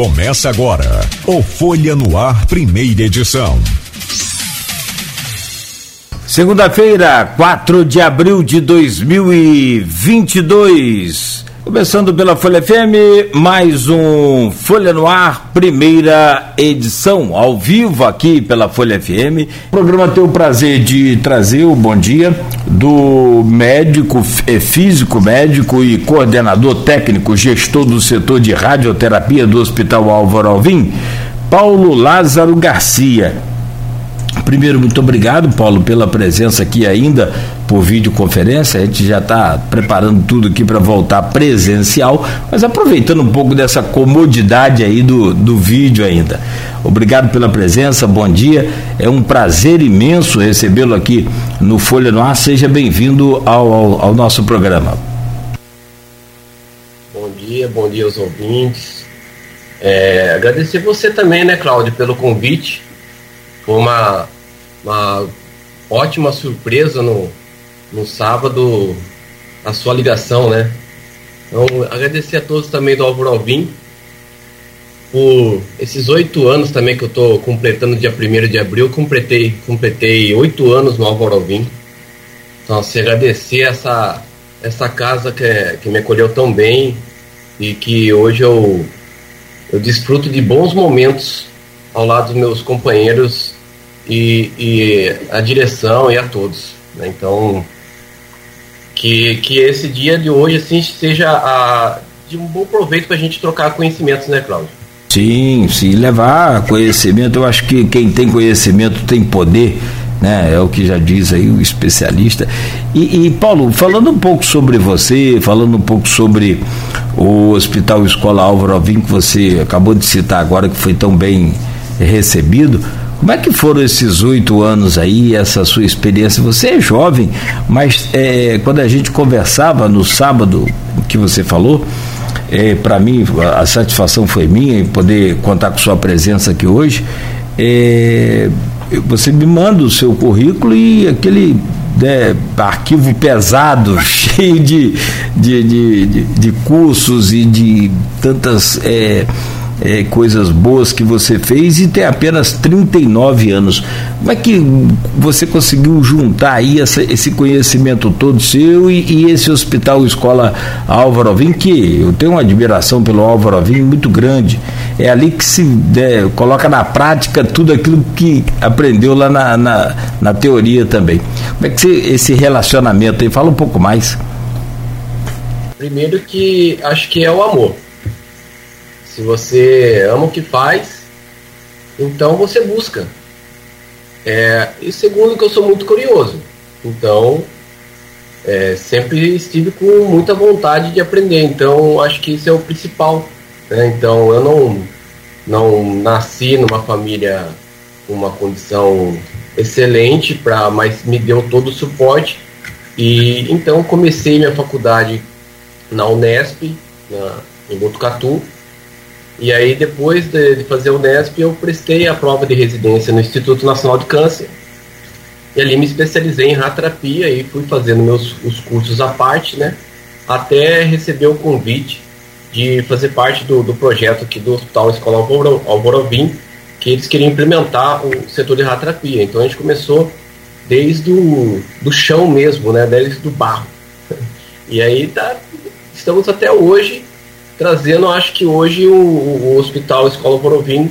Começa agora o Folha no Ar, primeira edição. Segunda-feira, 4 de abril de 2022. Começando pela Folha FM, mais um Folha no Ar, primeira edição, ao vivo aqui pela Folha FM. O programa tem o prazer de trazer o bom dia do médico, é, físico médico e coordenador técnico, gestor do setor de radioterapia do Hospital Álvaro Alvim, Paulo Lázaro Garcia. Primeiro, muito obrigado, Paulo, pela presença aqui ainda por videoconferência. A gente já está preparando tudo aqui para voltar presencial, mas aproveitando um pouco dessa comodidade aí do, do vídeo ainda. Obrigado pela presença, bom dia. É um prazer imenso recebê-lo aqui no Folha no Ar. Seja bem-vindo ao, ao, ao nosso programa. Bom dia, bom dia aos ouvintes. É, agradecer você também, né, Cláudio, pelo convite. Foi uma uma ótima surpresa no, no sábado a sua ligação, né? Então, agradecer a todos também do Álvaro Alvim por esses oito anos também que eu estou completando dia 1 de abril, completei completei oito anos no Álvaro Alvim. Então, assim, agradecer essa, essa casa que, que me acolheu tão bem e que hoje eu, eu desfruto de bons momentos ao lado dos meus companheiros e, e a direção e a todos. Né? Então, que, que esse dia de hoje assim seja a, de um bom proveito para a gente trocar conhecimentos, né, Cláudio? Sim, sim, levar conhecimento. Eu acho que quem tem conhecimento tem poder, né? É o que já diz aí o especialista. E, e, Paulo, falando um pouco sobre você, falando um pouco sobre o Hospital Escola Álvaro Alvim, que você acabou de citar agora, que foi tão bem recebido. Como é que foram esses oito anos aí, essa sua experiência? Você é jovem, mas é, quando a gente conversava no sábado, que você falou, é, para mim a satisfação foi minha em poder contar com sua presença aqui hoje. É, você me manda o seu currículo e aquele né, arquivo pesado, cheio de, de, de, de, de cursos e de tantas. É, é, coisas boas que você fez e tem apenas 39 anos. Como é que você conseguiu juntar aí essa, esse conhecimento todo seu e, e, esse hospital escola Álvaro Alvim, que eu tenho uma admiração pelo Álvaro Alvim muito grande. É ali que se é, coloca na prática tudo aquilo que aprendeu lá na, na, na teoria também. Como é que você, esse relacionamento aí? Fala um pouco mais. Primeiro que acho que é o amor se você ama o que faz, então você busca. É, e segundo, que eu sou muito curioso. Então, é, sempre estive com muita vontade de aprender. Então, acho que isso é o principal. Né? Então, eu não, não nasci numa família com uma condição excelente, pra, mas me deu todo o suporte. E então comecei minha faculdade na Unesp, na, em Botucatu, e aí, depois de, fazer o Nesp, eu prestei a prova de residência no Instituto Nacional de Câncer. E ali me especializei em radioterapia e fui fazendo meus os cursos à parte, né? Até receber o convite de fazer parte do, do projeto aqui do Hospital Escola Alvorovim, que eles queriam implementar o setor de radioterapia. Então a gente começou desde o do chão mesmo, né? Desde do barro. E aí tá, estamos até hoje trazendo, acho que hoje o, o Hospital Escola Borovim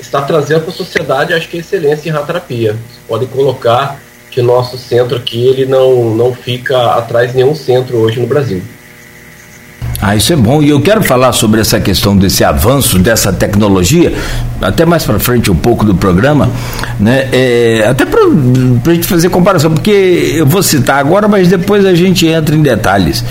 está trazendo para a sociedade, acho que excelência em radioterapia. Você pode colocar que o nosso centro aqui ele não, não fica atrás de nenhum centro hoje no Brasil. Ah, isso é bom. E eu quero falar sobre essa questão desse avanço dessa tecnologia, até mais para frente um pouco do programa, né? É, até para a gente fazer comparação, porque eu vou citar agora, mas depois a gente entra em detalhes.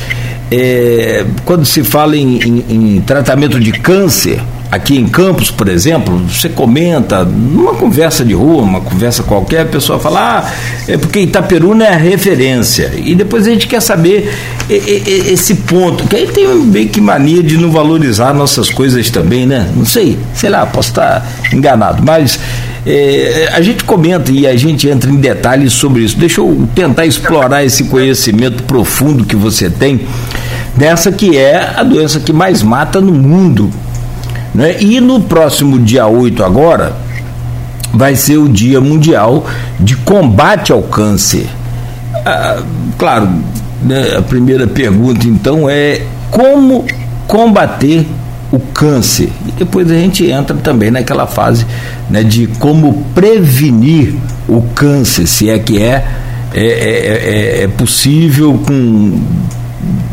É, quando se fala em, em, em tratamento de câncer, aqui em Campos, por exemplo, você comenta, numa conversa de rua, uma conversa qualquer, a pessoa fala, ah, é porque Itaperuna é a referência. E depois a gente quer saber esse ponto, que aí tem meio que mania de não valorizar nossas coisas também, né? Não sei, sei lá, posso estar enganado, mas é, a gente comenta e a gente entra em detalhes sobre isso. Deixa eu tentar explorar esse conhecimento profundo que você tem dessa que é a doença que mais mata no mundo. Né? E no próximo dia 8 agora, vai ser o Dia Mundial de Combate ao Câncer. Ah, claro, né, a primeira pergunta então é como combater o câncer. E depois a gente entra também naquela fase né, de como prevenir o câncer, se é que é, é, é, é, é possível com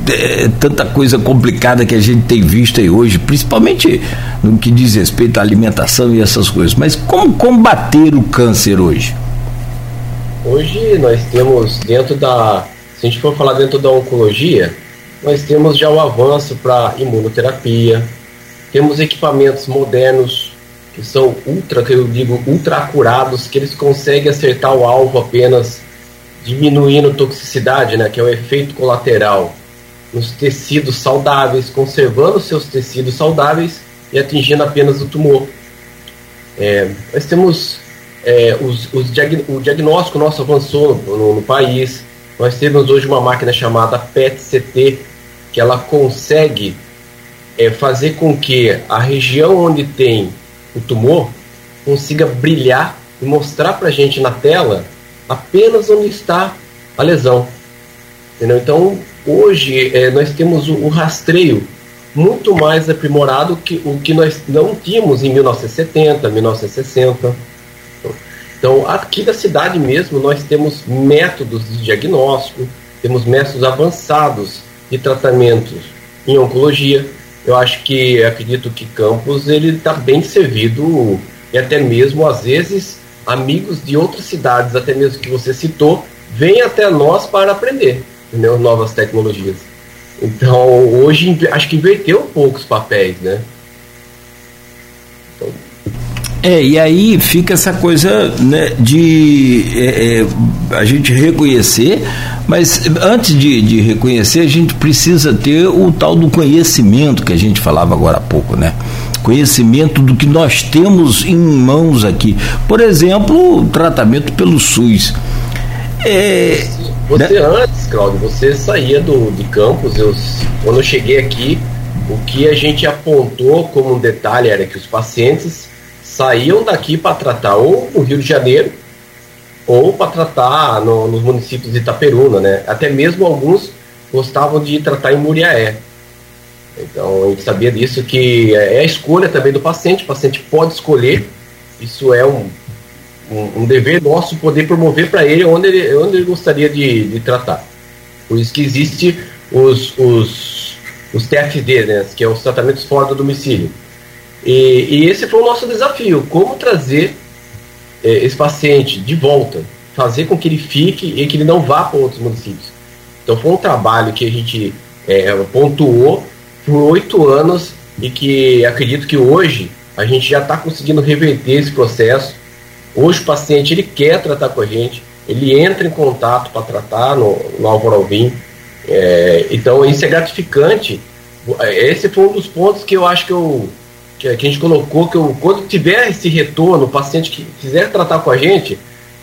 é, tanta coisa complicada que a gente tem visto aí hoje, principalmente no que diz respeito à alimentação e essas coisas. Mas como combater o câncer hoje? Hoje nós temos dentro da, se a gente for falar dentro da oncologia, nós temos já o avanço para imunoterapia, temos equipamentos modernos que são ultra, que eu digo ultra curados, que eles conseguem acertar o alvo apenas diminuindo toxicidade, né, que é o efeito colateral nos tecidos saudáveis, conservando seus tecidos saudáveis e atingindo apenas o tumor. É, nós temos é, os, os o diagnóstico nosso avançou no, no, país. Nós temos hoje uma máquina chamada PET-CT que ela consegue é, fazer com que a região onde tem o tumor consiga brilhar e mostrar para a gente na tela apenas onde está a lesão. Entendeu? Então, hoje é, nós temos o, o, rastreio muito mais aprimorado que o que nós não tínhamos em 1970, 1960. Então, aqui da cidade mesmo, nós temos métodos de diagnóstico, temos métodos avançados de tratamentos em oncologia. Eu acho que, acredito que Campos ele está bem servido e até mesmo, às vezes, amigos de outras cidades, até mesmo que você citou, vêm até nós para aprender entendeu? novas tecnologias. Então, hoje, acho que inverteu um pouco os papéis, né? Então... É, e aí fica essa coisa né, de é, é, a gente reconhecer, mas antes de, de reconhecer, a gente precisa ter o tal do conhecimento que a gente falava agora há pouco, né? Conhecimento do que nós temos em mãos aqui. Por exemplo, o tratamento pelo SUS. É, você né? antes, Claudio, você saía do, de campus, eu, quando eu cheguei aqui, o que a gente apontou como um detalhe era que os pacientes saíam daqui para tratar ou no Rio de Janeiro ou para tratar no, nos municípios de Itaperuna, né? Até mesmo alguns gostavam de tratar em Muriaé. Então a gente sabia disso que é a escolha também do paciente, o paciente pode escolher, isso é um um, um dever nosso poder promover para ele onde ele, onde ele gostaria de, de tratar. Por isso que existe os, os, os TFD, né, que é os tratamentos fora do domicílio. E, e esse foi o nosso desafio, como trazer é, esse paciente de volta, fazer com que ele fique e que ele não vá para outros municípios. Então foi um trabalho que a gente é, pontuou por oito anos e que acredito que hoje a gente já está conseguindo reverter esse processo Hoje o paciente ele quer tratar com a gente, ele entra em contato para tratar no, no Alvim. É, então isso é gratificante. Esse foi um dos pontos que eu acho que, eu, que a gente colocou, que eu, quando tiver esse retorno, o paciente que quiser tratar com a gente,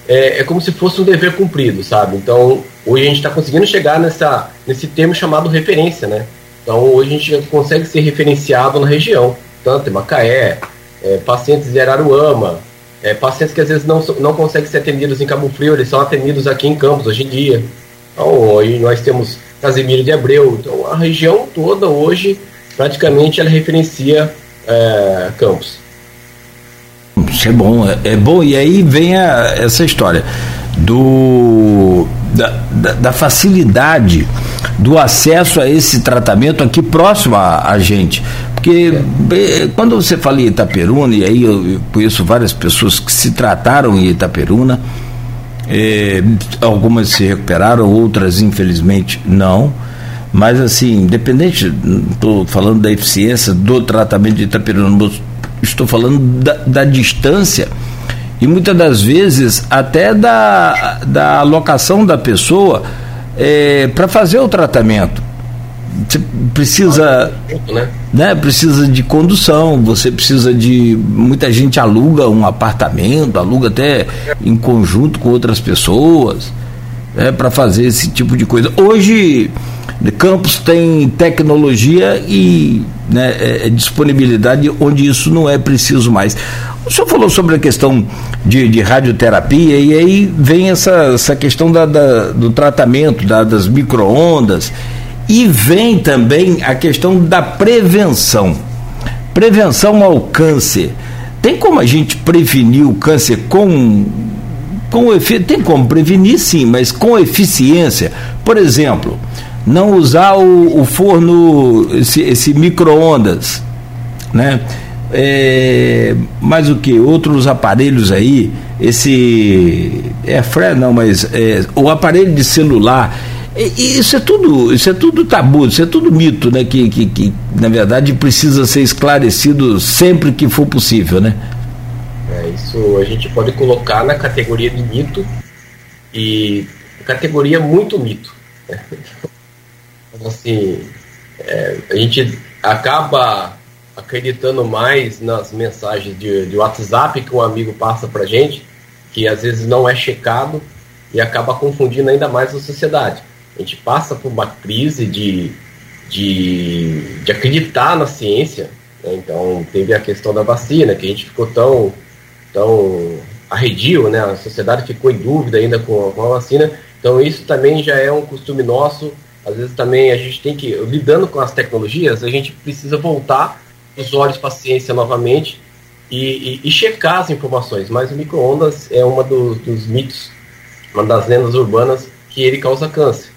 é, é como se fosse um dever cumprido, sabe? Então hoje a gente está conseguindo chegar nessa, nesse termo chamado referência, né? Então hoje a gente consegue ser referenciado na região, tanto em Macaé, é, pacientes de Araruama, é, pacientes que às vezes não, não conseguem ser atendidos em Cabo Frio, eles são atendidos aqui em Campos hoje em dia. Então, aí nós temos Casimiro de Abreu. Então, a região toda hoje, praticamente, ela referencia é, Campos. Isso é bom, é, é bom. E aí vem a, essa história do da, da, da, facilidade do acesso a esse tratamento aqui próximo a, a gente. Porque é, quando você fala em Itaperuna, e aí eu, eu conheço várias pessoas que se trataram em Itaperuna, é, algumas se recuperaram, outras infelizmente não. Mas assim, independente, estou falando da eficiência do tratamento de Itaperuna, estou falando da, da distância e muitas das vezes até da, da alocação da pessoa é, para fazer o tratamento. Você precisa, né? né? Precisa de condução, você precisa de. Muita gente aluga um apartamento, aluga até em conjunto com outras pessoas. Né, para fazer esse tipo de coisa. Hoje, Campos tem tecnologia e né, é, é, disponibilidade onde isso não é preciso mais. O senhor falou sobre a questão de, de radioterapia e aí vem essa, essa questão da, da do tratamento da, das microondas e vem também a questão da prevenção. Prevenção ao câncer. Tem como a gente prevenir o câncer com com tem como prevenir sim, mas com eficiência. Por exemplo, não usar o, o forno, esse, esse micro-ondas, né? É, mas o que? Outros aparelhos aí, esse. É Fred, não, mas é, o aparelho de celular. Isso é tudo, isso é tudo tabu, isso é tudo mito, né? Que, que, que na verdade precisa ser esclarecido sempre que for possível, né? Isso a gente pode colocar na categoria de mito e categoria muito mito. Né? Então, assim, é, a gente acaba acreditando mais nas mensagens de, de WhatsApp que um amigo passa pra gente, que às vezes não é checado e acaba confundindo ainda mais a sociedade. A gente passa por uma crise de, de, de acreditar na ciência. Né? Então, teve a questão da vacina, que a gente ficou tão, tão arredio, né? a sociedade ficou em dúvida ainda com, com a vacina. Então, isso também já é um costume nosso às vezes também a gente tem que, lidando com as tecnologias, a gente precisa voltar os olhos para a ciência novamente e, e, e, checar as informações. Mas o micro-ondas é uma dos, dos mitos, uma das lendas urbanas que ele causa câncer.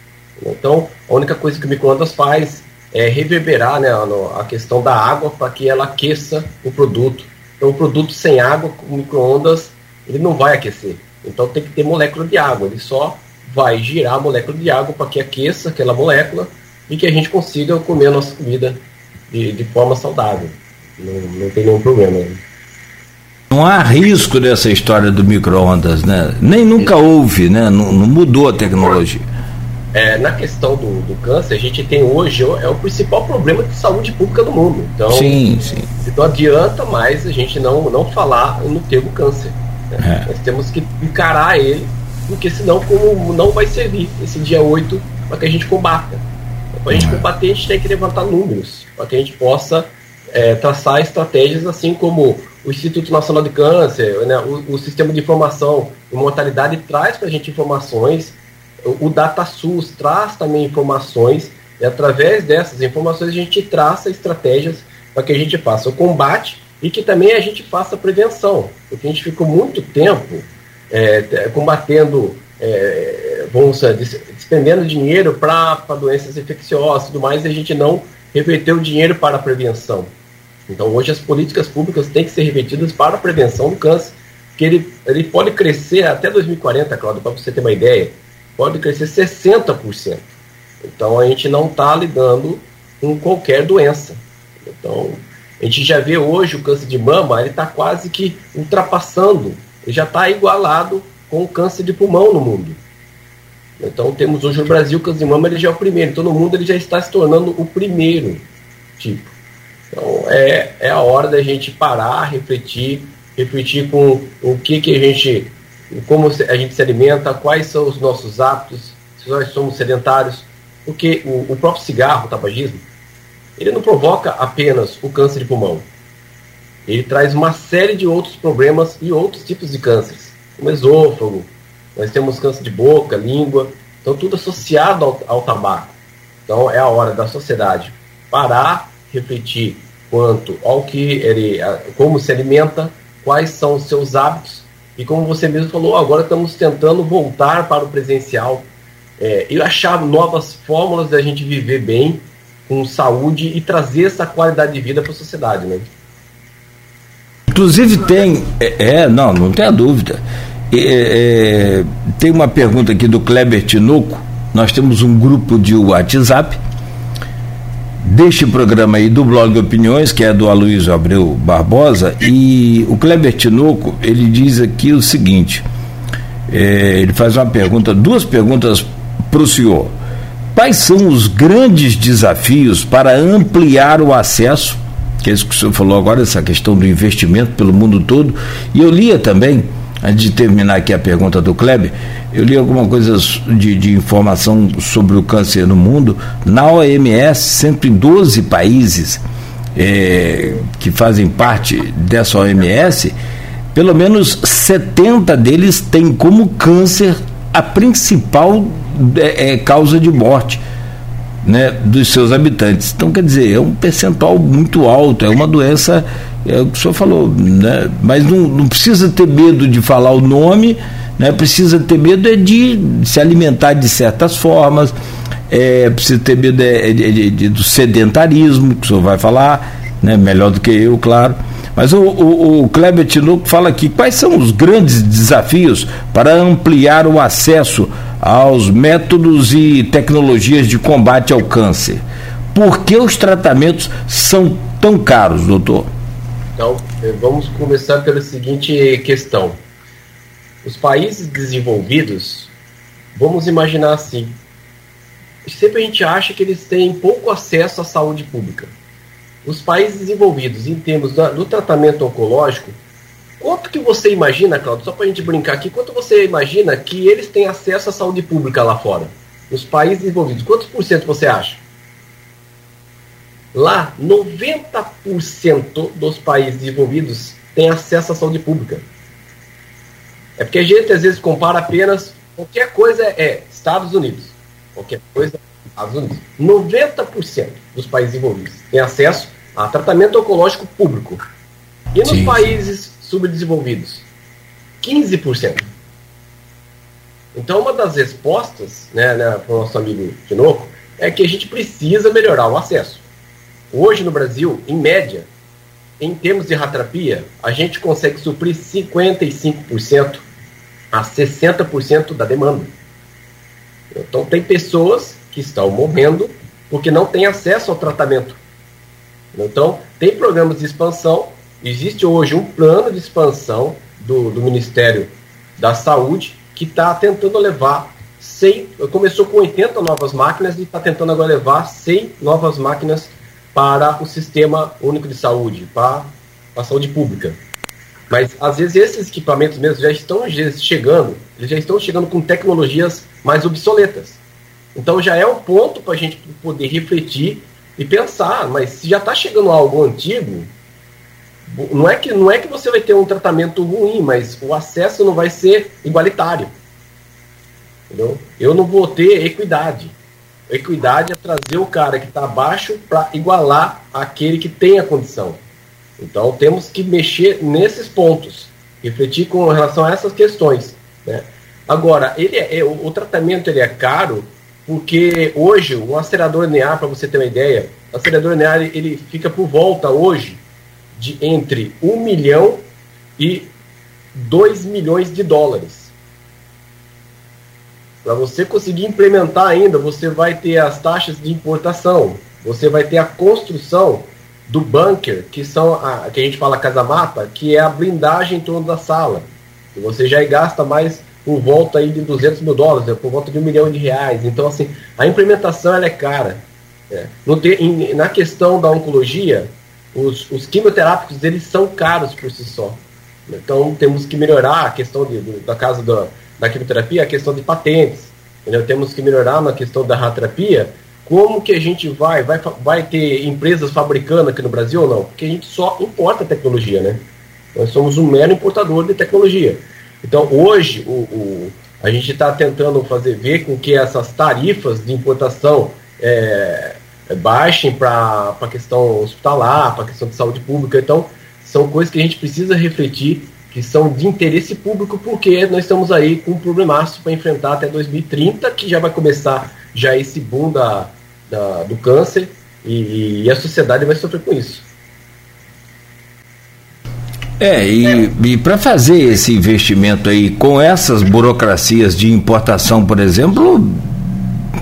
Então, a única coisa que o micro-ondas faz é reverberar né, a questão da água para que ela aqueça o produto. Então, o produto sem água, o micro-ondas, ele não vai aquecer. Então, tem que ter molécula de água. Ele só vai girar a molécula de água para que aqueça aquela molécula e que a gente consiga comer a nossa comida de, de forma saudável. Não, não tem nenhum problema. Não há risco dessa história do micro-ondas, né? Nem nunca houve, né? Não, não mudou a tecnologia. É, na questão do, do, câncer, a gente tem hoje é o principal problema de saúde pública do mundo. Então, sim, sim. não adianta mais a gente não, não falar no termo câncer. Né? É. Nós temos que encarar ele porque senão como não vai servir esse dia 8 para que a gente combata. Para a gente uhum. combater, a gente tem que levantar números, para que a gente possa é, traçar estratégias assim como o Instituto Nacional de Câncer, né, o, o, Sistema de Informação e Mortalidade traz para a gente informações, o, DataSUS traz também informações, e através dessas informações a gente traça estratégias para que a gente faça o combate e que também a gente faça a prevenção, porque a gente ficou muito tempo é, combatendo, é, vamos despendendo dinheiro para doenças infecciosas e tudo mais, e a gente não reverteu o dinheiro para a prevenção. Então, hoje, as políticas públicas têm que ser revertidas para a prevenção do câncer, que ele, ele pode crescer até 2040, Claudio, para você ter uma ideia, pode crescer 60%. Então, a gente não está lidando com qualquer doença. Então, a gente já vê hoje o câncer de mama, ele está quase que ultrapassando já está igualado com o câncer de pulmão no mundo. Então temos hoje no Brasil o câncer de mama ele já é o primeiro, então no mundo ele já está se tornando o primeiro tipo. Então é, é a hora da gente parar, refletir, refletir com o que, que a gente, como a gente se alimenta, quais são os nossos hábitos, se nós somos sedentários, porque o, o próprio cigarro, o tabagismo, ele não provoca apenas o câncer de pulmão, ele traz uma série de outros problemas e outros tipos de cânceres, como esôfago, nós temos câncer de boca, língua, então tudo associado ao, ao tabaco. Então é a hora da sociedade parar, refletir quanto ao que ele, como se alimenta, quais são os seus hábitos e como você mesmo falou, agora estamos tentando voltar para o presencial é, e achar novas fórmulas da gente viver bem, com saúde e trazer essa qualidade de vida para a sociedade, né? Inclusive tem. É, é, não, não tenha dúvida. É, é, tem uma pergunta aqui do Kleber Tinoco. Nós temos um grupo de WhatsApp deste programa aí do blog Opiniões, que é do Aloysio Abreu Barbosa, e o Kleber Tinoco, ele diz aqui o seguinte, é, ele faz uma pergunta, duas perguntas para o senhor. Quais são os grandes desafios para ampliar o acesso que é isso que o senhor falou agora, essa questão do investimento pelo mundo todo. E eu lia também antes de terminar aqui a pergunta do Kleber, eu li alguma coisa de, de, informação sobre o câncer no mundo. Na OMS, 112 países é, que fazem parte dessa OMS, pelo menos 70 deles têm como câncer a principal é, causa de morte né, dos seus habitantes. Então, quer dizer, é um percentual muito alto, é uma doença, é o que o senhor falou, né, mas não, não precisa ter medo de falar o nome, né, precisa ter medo é de se alimentar de certas formas, é, precisa ter medo é, de, do sedentarismo, que o senhor vai falar, né, melhor do que eu, claro. Mas o, o, o Kleber Tinoco fala aqui quais são os grandes desafios para ampliar o acesso aos métodos e tecnologias de combate ao câncer. Por que os tratamentos são tão caros, doutor? Então, eh, vamos começar pela seguinte questão. Os países desenvolvidos, vamos imaginar assim, sempre a gente acha que eles têm pouco acesso à saúde pública. Os países desenvolvidos, em termos do tratamento oncológico, Quanto que você imagina, Claudio, só para a gente brincar aqui, quanto você imagina que eles têm acesso à saúde pública lá fora? Nos países desenvolvidos, quantos por cento você acha? Lá, 90% dos países desenvolvidos têm acesso à saúde pública. É porque a gente às vezes compara apenas qualquer coisa é Estados Unidos. Qualquer coisa é Estados Unidos. 90% dos países desenvolvidos têm acesso a tratamento oncológico público. E nos Sim. países subdesenvolvidos? 15%. Então, uma das respostas né, né, para o nosso amigo Tinoco é que a gente precisa melhorar o acesso. Hoje no Brasil, em média, em termos de ratrapia, a gente consegue suprir 55% a 60% da demanda. Então, tem pessoas que estão morrendo porque não têm acesso ao tratamento. Então, tem programas de expansão Existe hoje um plano de expansão do, do Ministério da Saúde que está tentando levar 100, começou com 80 novas máquinas e está tentando agora levar 100 novas máquinas para o Sistema Único de Saúde, para a saúde pública. Mas às vezes esses equipamentos mesmo já estão chegando, eles já estão chegando com tecnologias mais obsoletas. Então já é um ponto para a gente poder refletir e pensar, mas se já está chegando algo antigo, não é que não é que você vai ter um tratamento ruim, mas o acesso não vai ser igualitário. Entendeu? Eu não vou ter equidade. Equidade é trazer o cara que está abaixo para igualar aquele que tem a condição. Então temos que mexer nesses pontos, refletir com relação a essas questões. Né? Agora, ele é, o, o, tratamento ele é caro porque hoje um acelerador linear, para você ter uma ideia, o acelerador linear ele fica por volta hoje de entre 1 milhão e 2 milhões de dólares. Para você conseguir implementar ainda, você vai ter as taxas de importação, você vai ter a construção do bunker, que são a que a gente fala casa-mata, que é a blindagem em torno da sala. E você já gasta mais por volta aí de 200 mil dólares, né, por volta de um milhão de reais. Então, assim, a implementação ela é cara. É. No, em, na questão da oncologia, os, os quimioterápicos eles são caros por si só. Então temos que melhorar a questão de, de, da casa da, da quimioterapia, a questão de patentes. Entendeu? Temos que melhorar na questão da radioterapia. Como que a gente vai, vai, vai ter empresas fabricando aqui no Brasil ou não? Porque a gente só importa tecnologia, né? Nós somos um mero importador de tecnologia. Então hoje o, o a gente está tentando fazer ver com que essas tarifas de importação é, baixem para a questão hospitalar, para a questão de saúde pública. Então, são coisas que a gente precisa refletir, que são de interesse público, porque nós estamos aí com um problemaço para enfrentar até 2030, que já vai começar já esse boom da, da do câncer, e, e, a sociedade vai sofrer com isso. É, e, e para fazer esse investimento aí com essas burocracias de importação, por exemplo,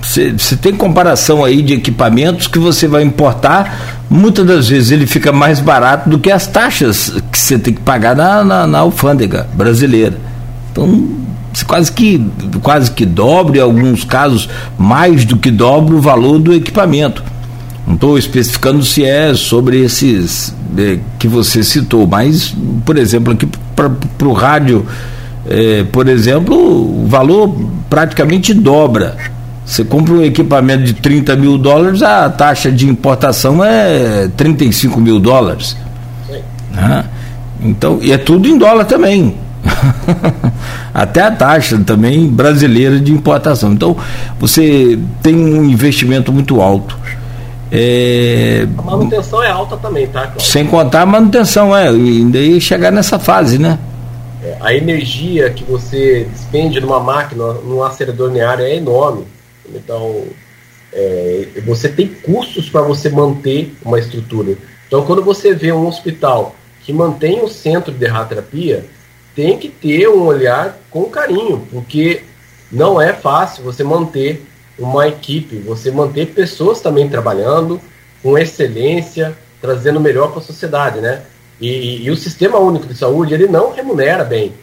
você tem comparação aí de equipamentos que você vai importar, muitas das vezes ele fica mais barato do que as taxas que você tem que pagar na, na, na alfândega brasileira. Então, quase que, quase que dobre, em alguns casos, mais do que dobra o valor do equipamento. Não estou especificando se é sobre esses é, que você citou, mas, por exemplo, aqui para o rádio é, por exemplo, o valor praticamente dobra. Você compra um equipamento de 30 mil dólares, a taxa de importação é 35 mil dólares. Né? Então, e é tudo em dólar também. Até a taxa também brasileira de importação. Então, você tem um investimento muito alto. É... A manutenção é alta também, tá? Cláudio? Sem contar a manutenção, é. E daí chegar nessa fase, né? É, a energia que você despende numa máquina, num acelerador linear é enorme. Então, é, você tem custos para você manter uma estrutura. Então, quando você vê um hospital que mantém o centro de radioterapia, tem que ter um olhar com carinho, porque não é fácil você manter uma equipe, você manter pessoas também trabalhando com excelência, trazendo melhor para a sociedade, né? E, e, o sistema único de saúde ele não remunera bem.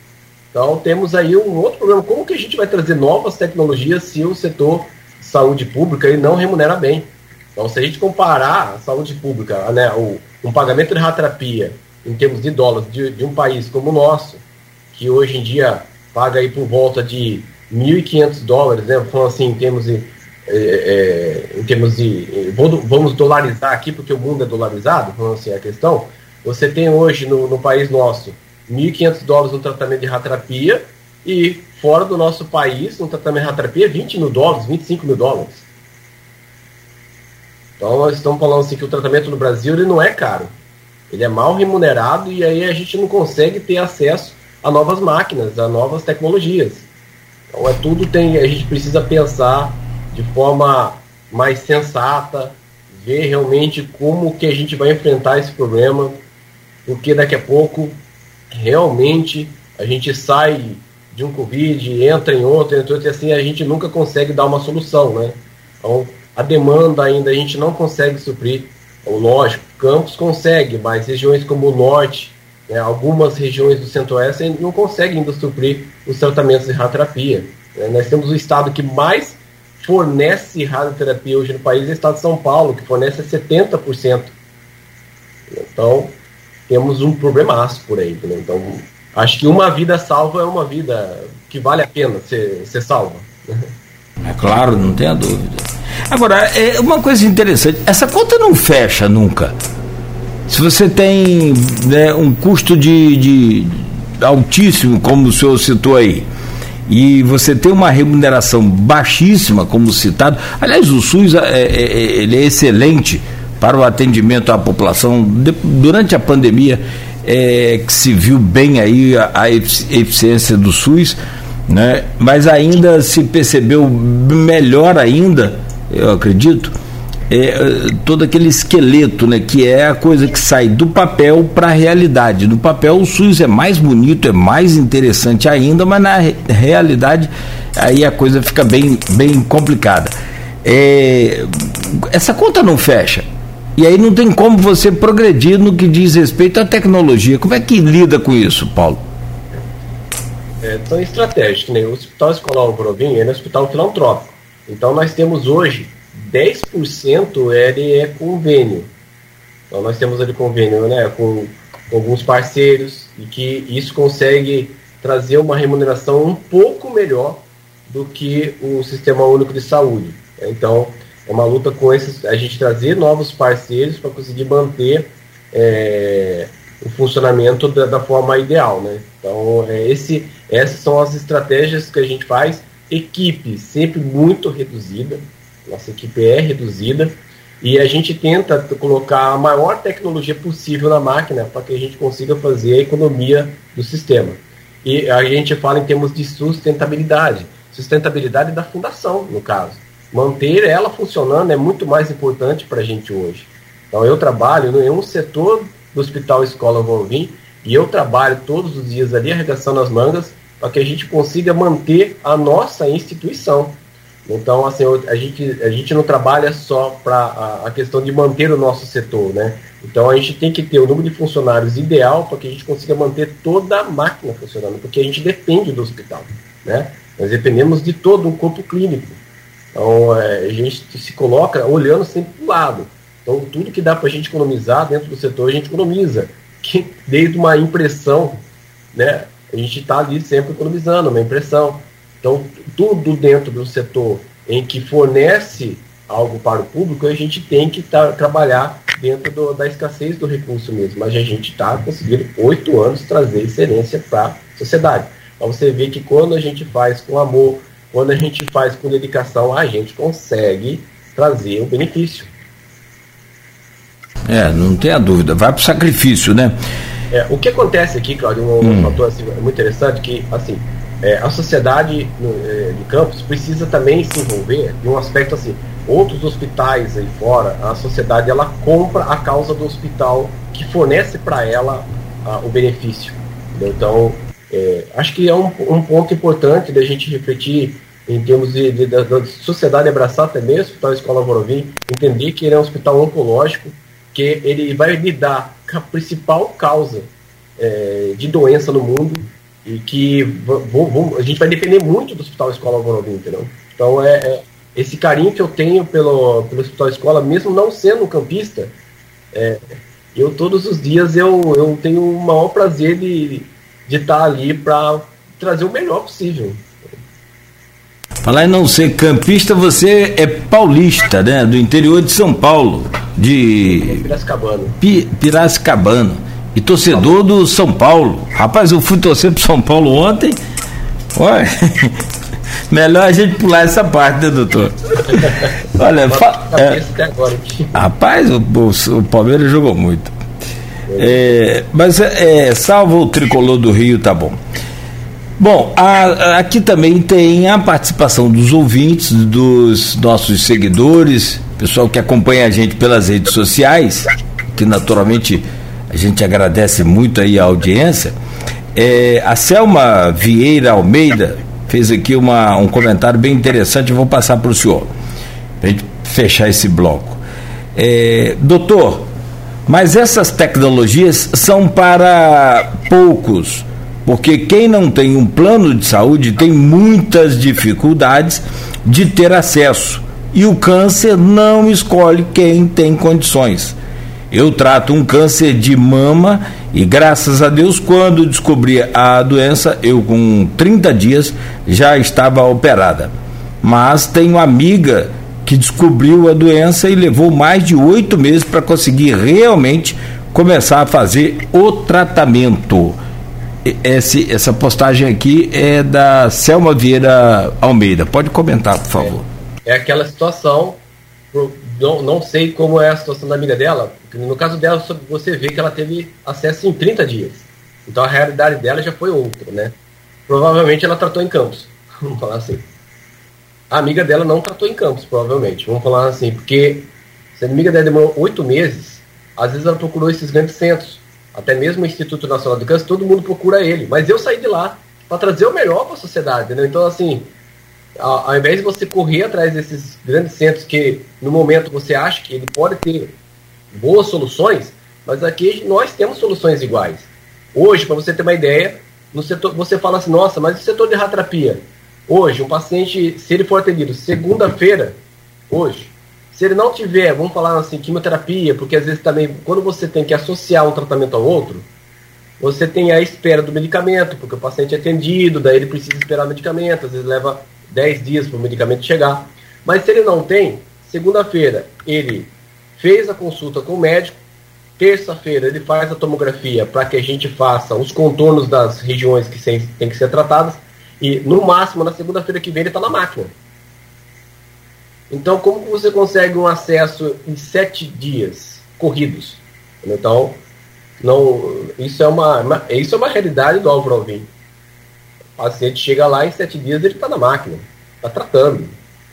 Então temos aí um outro problema. Como que a gente vai trazer novas tecnologias se o setor saúde pública ele não remunera bem? Então se a gente comparar a saúde pública, né, o, um pagamento de radioterapia em termos de dólares de, de um país como o nosso, que hoje em dia paga aí por volta de 1.500 dólares, né, falando assim em termos de, é, é, em termos de vou, vamos dolarizar aqui porque o mundo é dolarizado, falando assim a questão, você tem hoje no, no país nosso 1.500 dólares no tratamento de radioterapia e fora do nosso país, no tratamento de radioterapia, 20 mil dólares, 25 mil dólares. Então nós estamos falando assim que o tratamento no Brasil ele não é caro. Ele é mal remunerado e aí a gente não consegue ter acesso a novas máquinas, a novas tecnologias. Então é tudo tem, a gente precisa pensar de forma mais sensata, ver realmente como que a gente vai enfrentar esse problema, porque daqui a pouco realmente a gente sai de um Covid, entra em outro, entra em outro, e assim a gente nunca consegue dar uma solução, né? Então, a demanda ainda a gente não consegue suprir. Então, lógico, Campos consegue, mas regiões como o Norte, né, algumas regiões do Centro-Oeste não conseguem ainda suprir os tratamentos de radioterapia. Né? Nós temos o estado que mais fornece radioterapia hoje no país, é o estado de São Paulo, que fornece 70%. Então, temos um problemaço por aí. Né? Então, acho que uma vida salva é uma vida que vale a pena ser, ser salva. É claro, não tenha dúvida. Agora, é uma coisa interessante, essa conta não fecha nunca. Se você tem né, um custo de, de altíssimo, como o senhor citou aí, e você tem uma remuneração baixíssima, como citado. Aliás, o SUS é, é, é, ele é excelente para o atendimento à população. De, durante a pandemia, é, que se viu bem aí a, a eficiência do SUS, né? mas ainda se percebeu melhor ainda, eu acredito, é, todo aquele esqueleto, né, que é a coisa que sai do papel para a realidade. No papel o SUS é mais bonito, é mais interessante ainda, mas na realidade aí a coisa fica bem, bem complicada. É, essa conta não fecha. E aí não tem como você progredir no que diz respeito à tecnologia. Como é que lida com isso, Paulo? É tão estratégico, né? O Hospital Escolar Provim é um hospital filantrópico. Então nós temos hoje 10% ele é convênio. Então nós temos ali convênio né, com alguns parceiros e que isso consegue trazer uma remuneração um pouco melhor do que o Sistema Único de Saúde. Então, é uma luta com esses, a gente trazer novos parceiros para conseguir manter é, o funcionamento da, da, forma ideal, né? Então, é, esse, essas são as estratégias que a gente faz. Equipe sempre muito reduzida, nossa equipe é reduzida e a gente tenta colocar a maior tecnologia possível na máquina para que a gente consiga fazer a economia do sistema. E a gente fala em termos de sustentabilidade, sustentabilidade da fundação, no caso. Manter ela funcionando é muito mais importante para a gente hoje. Então eu trabalho em um setor do Hospital Escola Volvim e eu trabalho todos os dias ali arregaçando as mangas para que a gente consiga manter a nossa instituição. Então, assim, a gente, a gente não trabalha só para a, a, questão de manter o nosso setor, né? Então, a gente tem que ter o número de funcionários ideal para que a gente consiga manter toda a máquina funcionando, porque a gente depende do hospital, né? Nós dependemos de todo um corpo clínico. Então, é, a gente se coloca olhando sempre para o lado. Então, tudo que dá para a gente economizar dentro do setor, a gente economiza. Que, desde uma impressão, né? a gente está ali sempre economizando, uma impressão. Então, tudo dentro do setor em que fornece algo para o público, a gente tem que tá, trabalhar dentro do, da escassez do recurso mesmo. Mas a gente está conseguindo, oito anos, trazer excelência para a sociedade. Então você vê que quando a gente faz com amor, quando a gente faz com dedicação, a gente consegue trazer o benefício. É, não tenha dúvida, vai para o sacrifício, né? É, o que acontece aqui, Claudio, um, hum. fator assim, muito interessante, que assim, é, a sociedade é, de campus precisa também se envolver em um aspecto assim, outros hospitais aí fora, a sociedade ela compra a causa do hospital que fornece para ela a, o benefício. Entendeu? Então, é, acho que é um, um, ponto importante da gente refletir em termos de, de, da, sociedade abraçar também o Hospital Escola Vorovim, entender que ele é um hospital oncológico, que ele vai lidar com a principal causa é, de doença no mundo e que vou, vou, a gente vai depender muito do Hospital Escola Vorovim, entendeu? Então é, é, esse carinho que eu tenho pelo, pelo Hospital Escola, mesmo não sendo campista, é, eu todos os dias eu, eu tenho o maior prazer de, de estar ali para trazer o melhor possível. Falar em não ser campista, você é paulista, né? Do interior de São Paulo. De. Piracicabano. Pi, Piracicabano. E torcedor do São Paulo. Rapaz, eu fui torcer pro São Paulo ontem. Olha. Melhor a gente pular essa parte, né, doutor? Olha, fa... é... rapaz, o, o, o Palmeiras jogou muito. É, mas é, salvo o tricolor do Rio, tá bom. Bom, a, aqui também tem a participação dos ouvintes, dos nossos seguidores, pessoal que acompanha a gente pelas redes sociais, que naturalmente a gente agradece muito aí a audiência. É, a Selma Vieira Almeida fez aqui uma, um comentário bem interessante, eu vou passar para o senhor, para a gente fechar esse bloco. É, doutor, mas essas tecnologias são para poucos, porque quem não tem um plano de saúde tem muitas dificuldades de ter acesso. E o câncer não escolhe quem tem condições. Eu trato um câncer de mama e graças a Deus, quando descobri a doença, eu com 30 dias já estava operada. Mas tenho amiga que descobriu a doença e levou mais de oito meses para conseguir realmente começar a fazer o tratamento. Esse, essa postagem aqui é da Selma Vieira Almeida. Pode comentar, por favor. É, é aquela situação, não, não sei como é a situação da amiga dela, no caso dela você vê que ela teve acesso em 30 dias. Então a realidade dela já foi outra, né? Provavelmente ela tratou em campos, vamos falar assim. A amiga dela não tratou em campos, provavelmente. Vamos falar assim, porque se a amiga dela demorou oito meses, às vezes ela procurou esses grandes centros. Até mesmo o Instituto Nacional do Câncer, todo mundo procura ele. Mas eu saí de lá para trazer o melhor para a sociedade. Né? Então, assim, ao, ao, invés de você correr atrás desses grandes centros que no momento você acha que ele pode ter boas soluções, mas aqui nós temos soluções iguais. Hoje, para você ter uma ideia, no setor, você fala assim, nossa, mas o setor de radioterapia, Hoje, um paciente, se ele for atendido segunda-feira, hoje, se ele não tiver, vamos falar assim, quimioterapia, porque às vezes também, quando você tem que associar um tratamento ao outro, você tem a espera do medicamento, porque o paciente é atendido, daí ele precisa esperar o medicamento, às vezes leva 10 dias para o medicamento chegar. Mas se ele não tem, segunda-feira ele fez a consulta com o médico, terça-feira ele faz a tomografia para que a gente faça os contornos das regiões que têm que ser tratadas, e no máximo, na segunda-feira que vem, ele está na máquina. Então, como você consegue um acesso em sete dias corridos? Então, não, isso, é uma, uma isso é uma realidade do Álvaro Alvim. O paciente chega lá em sete dias ele está na máquina, está tratando.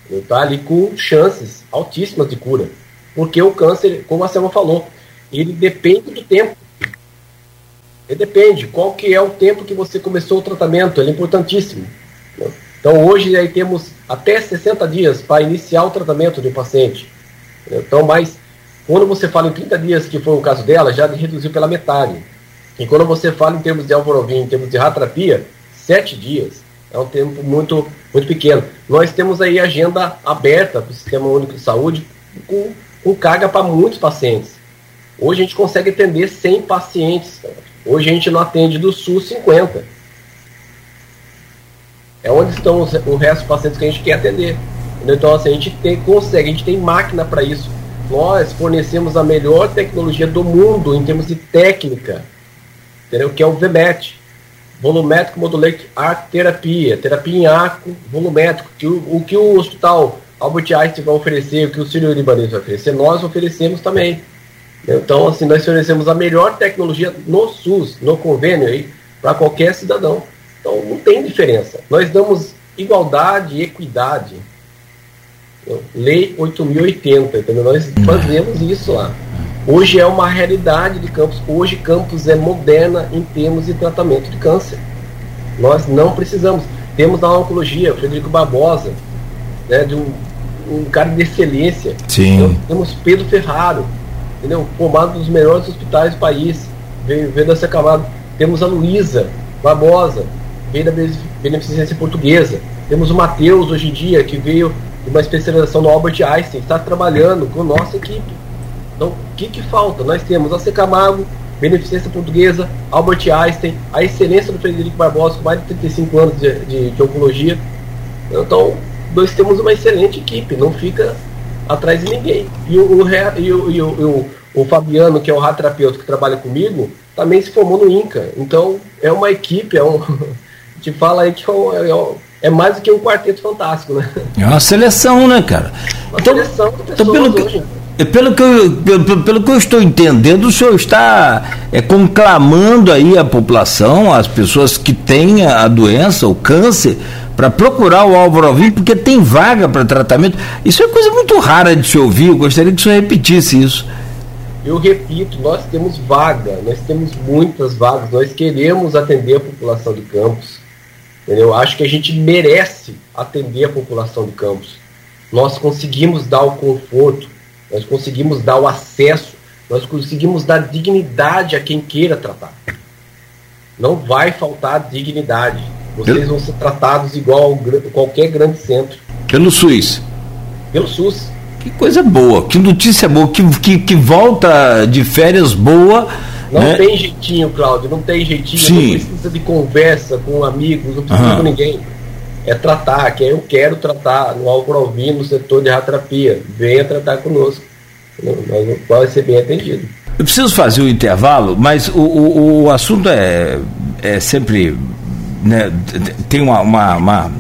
Está ali com chances altíssimas de cura. Porque o câncer, como a Selma falou, ele depende do tempo. Ele depende. Qual que é o tempo que você começou o tratamento? Ele é importantíssimo. Então hoje aí temos até 60 dias para iniciar o tratamento do paciente. Então, mas quando você fala em 30 dias, que foi o caso dela, já reduziu pela metade. E quando você fala em termos de alvorovim, em termos de radioterapia, 7 dias. É um tempo muito, muito pequeno. Nós temos aí agenda aberta para o Sistema Único de Saúde com, com carga para muitos pacientes. Hoje a gente consegue atender 100 pacientes. Hoje a gente não atende do SUS 50. É onde estão os, o resto dos pacientes que a gente quer atender. Entendeu? Então, assim, a gente tem, consegue, a gente tem máquina para isso. Nós fornecemos a melhor tecnologia do mundo em termos de técnica, entendeu? que é o VMET, Volumétrico Modulate Arc Terapia, terapia em arco volumétrico, que o, o que o hospital Albert Einstein vai oferecer, o que o Sírio Libanês vai oferecer, nós oferecemos também. Então, assim, nós oferecemos a melhor tecnologia no SUS, no convênio aí, para qualquer cidadão. Então, não tem diferença. Nós damos igualdade e equidade. Lei 8080, entendeu? Nós fazemos isso lá. Hoje é uma realidade de Campos. Hoje Campos é moderna em termos de tratamento de câncer. Nós não precisamos. Temos na oncologia, Frederico Barbosa, né, de um, um cara de excelência. Sim. Então, temos Pedro Ferraro, entendeu? Formado dos melhores hospitais do país, veio, veio dessa camada. Temos a Luísa Barbosa, veio da Beneficência Portuguesa. Temos o Matheus, hoje em dia, que veio de uma especialização no Albert Einstein, está trabalhando com nossa equipe. Então, o que, que falta? Nós temos a Secamago, Beneficência Portuguesa, Albert Einstein, a excelência do Frederico Barbosa, com mais de 35 anos de, de, de oncologia. Então, nós temos uma excelente equipe, não fica atrás de ninguém. E o, o, e o, e o, o, Fabiano, que é o radioterapeuta que trabalha comigo, também se formou no INCA. Então, é uma equipe, é um. te fala aí que é, mais do que um quarteto fantástico, né? É uma seleção, né, cara? Uma então, seleção de então, pessoas então, hoje. Pelo que, eu, pelo, pelo, que eu estou entendendo, o senhor está é, conclamando aí a população, as pessoas que têm a doença, o câncer, para procurar o Álvaro Alvim, porque tem vaga para tratamento. Isso é coisa muito rara de se ouvir, eu gostaria que o senhor repetisse isso. Eu repito, nós temos vaga, nós temos muitas vagas, nós queremos atender a população de Campos. Eu acho que a gente merece atender a população de Campos. Nós conseguimos dar o conforto, nós conseguimos dar o acesso, nós conseguimos dar dignidade a quem queira tratar. Não vai faltar dignidade. Vocês vão ser tratados igual a qualquer grande centro. Pelo SUS. Pelo SUS. Que coisa boa, que notícia boa, que, que, que volta de férias boa. Não né? tem jeitinho, Cláudio, não tem jeitinho. Sim. Não precisa de conversa com amigos, não precisa uhum. com ninguém é tratar, que eu quero tratar no Alprovim, no setor de radioterapia. Venha tratar conosco. Nós vai ser bem atendido. Eu preciso fazer o um intervalo, mas o, o, o, assunto é, é sempre. Né, tem uma, uma, uma,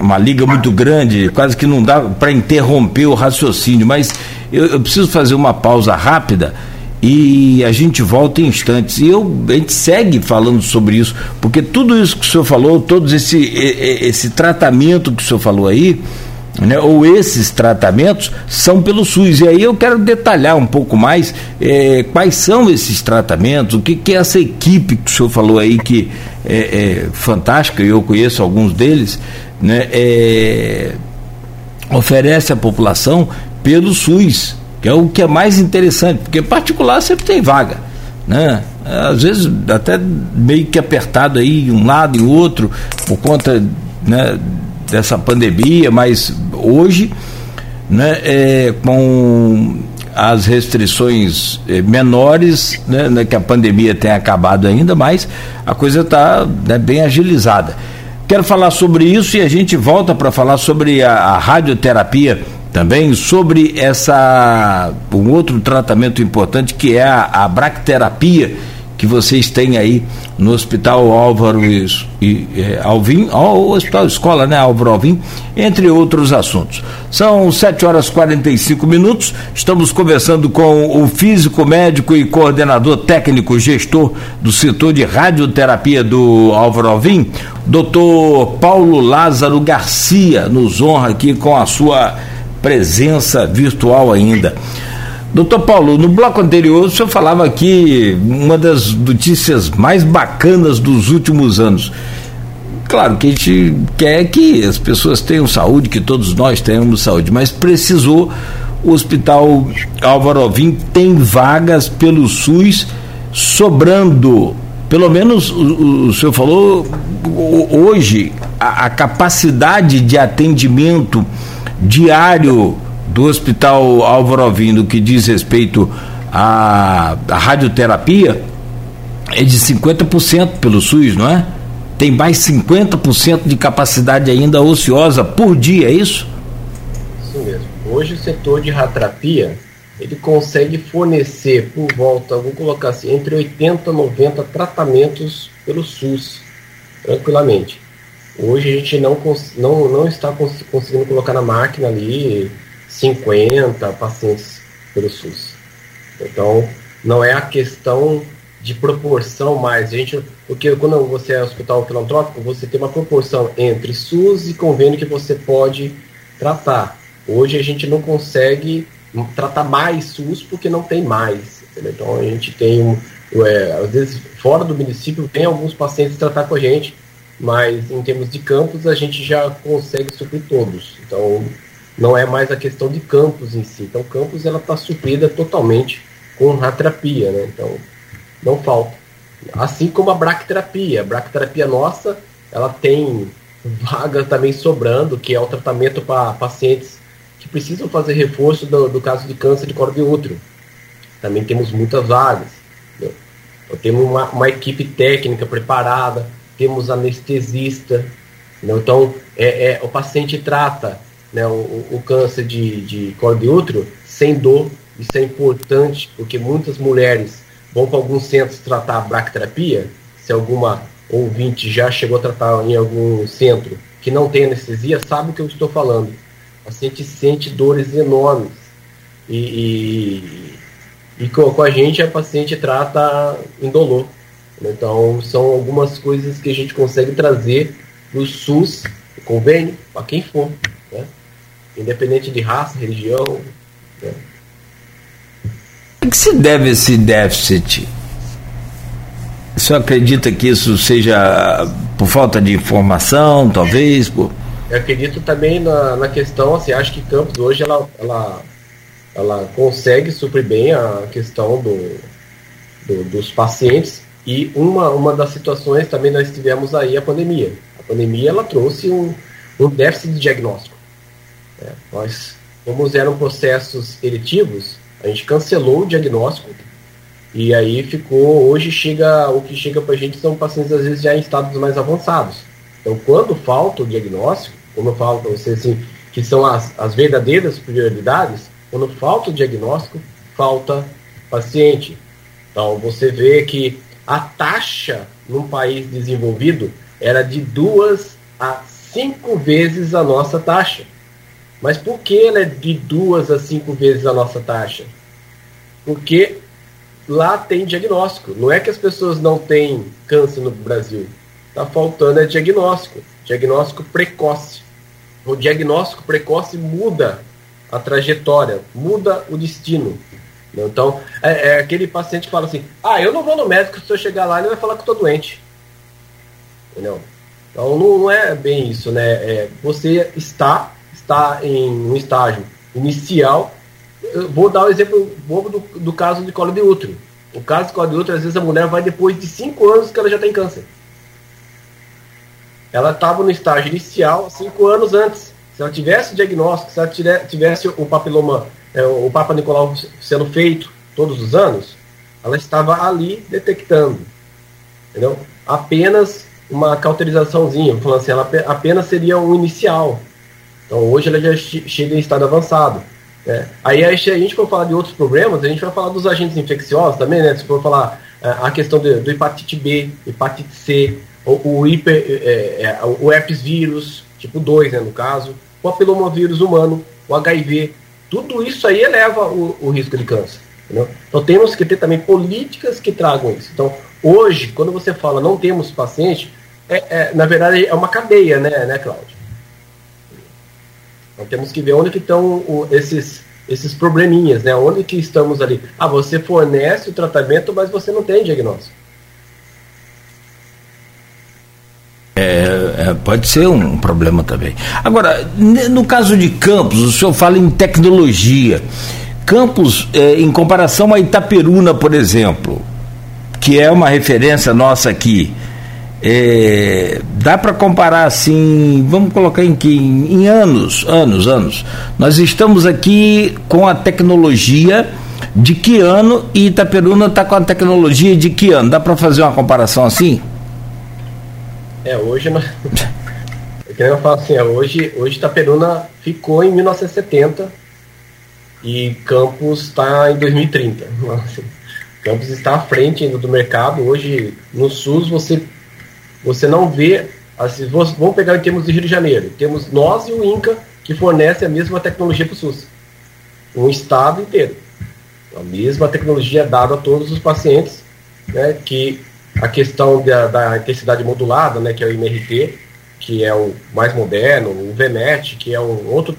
uma, liga muito grande, quase que não dá para interromper o raciocínio, mas eu, eu preciso fazer uma pausa rápida e a gente volta em instantes. E eu, a gente segue falando sobre isso, porque tudo isso que o senhor falou, todo esse, esse tratamento que o senhor falou aí, né, ou esses tratamentos são pelo SUS. E aí eu quero detalhar um pouco mais é, quais são esses tratamentos, o que, que é essa equipe que o senhor falou aí que é, é fantástica, eu conheço alguns deles, né, é, oferece à população pelo SUS que é o que é mais interessante, porque particular sempre tem vaga, né? Às vezes até meio que apertado aí um lado e outro por conta né, dessa pandemia, mas hoje, né, é, com as restrições é, menores, né, né, que a pandemia tem acabado ainda, mas a coisa está né, bem agilizada. Quero falar sobre isso e a gente volta para falar sobre a, a radioterapia também sobre essa um outro tratamento importante que é a, a bracterapia que vocês têm aí no Hospital Álvaro e, e é, Alvim, o Hospital Escola, né, Álvaro Alvim, entre outros assuntos. São 7 horas e 45 minutos. Estamos conversando com o físico médico e coordenador técnico gestor do setor de radioterapia do Álvaro Alvim, doutor Paulo Lázaro Garcia, nos honra aqui com a sua presença virtual ainda. Doutor Paulo, no bloco anterior o senhor falava aqui uma das notícias mais bacanas dos últimos anos. Claro que a gente quer que as pessoas tenham saúde, que todos nós tenhamos saúde, mas precisou. O Hospital Álvaro Alvim tem vagas pelo SUS sobrando. Pelo menos o, o senhor falou, hoje a, a capacidade de atendimento diário do Hospital Álvaro Alvim no que diz respeito à, à radioterapia é de 50% pelo SUS, não é? tem mais 50% de capacidade ainda ociosa por dia, é isso? Isso mesmo. Hoje o setor de ratrapia ele consegue fornecer por volta, vou colocar assim, entre 80 e 90 tratamentos pelo SUS, tranquilamente. Hoje a gente não, não, não está conseguindo colocar na máquina ali 50 pacientes pelo SUS. Então, não é a questão de proporção mais. A gente, porque quando você é hospital filantrópico, você tem uma proporção entre SUS e convênio que você pode tratar. Hoje a gente não consegue tratar mais SUS porque não tem mais. Entendeu? Então a gente tem, um, é, às vezes, fora do município, tem alguns pacientes tratar com a gente, mas em termos de campos a gente já consegue suprir todos. Então não é mais a questão de campos em si. Então campos ela está suprida totalmente com radioterapia, né? Então não falta. Assim como a braquiterapia. A braquiterapia nossa, ela tem vagas também sobrando, que é o tratamento para pacientes que precisam fazer reforço do, do caso de câncer de colo de útero. Também temos muitas vagas. Né? Então, temos uma, uma, equipe técnica preparada, temos anestesista. Né? Então, é, é, o paciente trata né, o, o, câncer de, de colo de útero sem dor. Isso é importante, porque muitas mulheres vão para alguns centros tratar a braquiterapia. Se alguma ouvinte já chegou a tratar em algum centro que não tem anestesia, sabe o que eu estou falando o paciente sente dores enormes. E, e, e com, com, a gente, a paciente trata indolor. Então, são algumas coisas que a gente consegue trazer do SUS, do convênio, para quem for, né? independente de raça, religião. Né? A que se deve esse déficit? O senhor acredita que isso seja por falta de informação, talvez? Por eu acredito também na, na questão, assim, acho que Campos hoje ela, ela, ela consegue suprir bem a questão do, do, dos pacientes e uma, uma das situações também nós tivemos aí a pandemia. A pandemia ela trouxe um, um déficit de diagnóstico. É, nós, como eram processos eletivos, a gente cancelou o diagnóstico e aí ficou, hoje chega, o que chega para a gente são pacientes às vezes já em estados mais avançados. Então, quando falta o diagnóstico, como eu falo para você, assim, que são as, as verdadeiras prioridades, quando falta o diagnóstico, falta paciente. Então, você vê que a taxa num país desenvolvido era de duas a cinco vezes a nossa taxa. Mas por que ela é de duas a cinco vezes a nossa taxa? Porque lá tem diagnóstico. Não é que as pessoas não têm câncer no Brasil. Está faltando é diagnóstico, diagnóstico precoce. O diagnóstico precoce muda a trajetória, muda o destino. Então, é, é, aquele paciente que fala assim: ah, eu não vou no médico, se eu chegar lá, ele vai falar que estou doente. Entendeu? Então, não, não, é bem isso, né? É, você está, está em um estágio inicial. Eu vou dar o um exemplo bobo do, do caso de colo de útero. O caso de colo de útero, às vezes a mulher vai depois de 5 anos que ela já tem câncer. Ela estava no estágio inicial cinco anos antes. Se ela tivesse diagnóstico, se ela tivesse o papiloma, é, o Papa Nicolau sendo feito todos os anos, ela estava ali detectando. Entendeu? Apenas uma cauterizaçãozinha, falando assim, ela apenas seria um inicial. Então hoje ela já chega em estado avançado. Né? Aí a gente for falar de outros problemas, a gente vai falar dos agentes infecciosos também, né? Se for falar é, a questão do, do hepatite B, hepatite C, o, o, hiper, é, é, o herpes vírus, tipo 2, né, no caso, o papilomavírus humano, o HIV, tudo isso aí eleva o, o risco de câncer. Entendeu? Então temos que ter também políticas que tragam isso. Então, hoje, quando você fala não temos paciente, é, é, na verdade é uma cadeia, né, né Cláudio? Então temos que ver onde que estão o, esses, esses probleminhas, né? Onde que estamos ali? Ah, você fornece o tratamento, mas você não tem diagnóstico. É, é, pode ser um problema também. Agora, no caso de Campos, o senhor fala em tecnologia. Campos, é, em comparação a Itaperuna, por exemplo, que é uma referência nossa aqui, é, dá para comparar assim, vamos colocar em que em anos, anos, anos. Nós estamos aqui com a tecnologia de que ano e Itaperuna está com a tecnologia de que ano? Dá para fazer uma comparação assim? É, hoje nós. Eu falo assim, é, hoje, hoje Itaperuna ficou em 1970 e Campos está em 2030. Assim, Campos está à frente ainda do mercado. Hoje, no SUS, você, você não vê. Assim, vamos pegar em termos de Rio de Janeiro. Temos nós e o INCA que fornecem a mesma tecnologia para o SUS. Um estado inteiro. A mesma tecnologia dada a todos os pacientes, né, que a questão da, da intensidade modulada, né, que é o MRT, que é o mais moderno, o VMET, que é um outro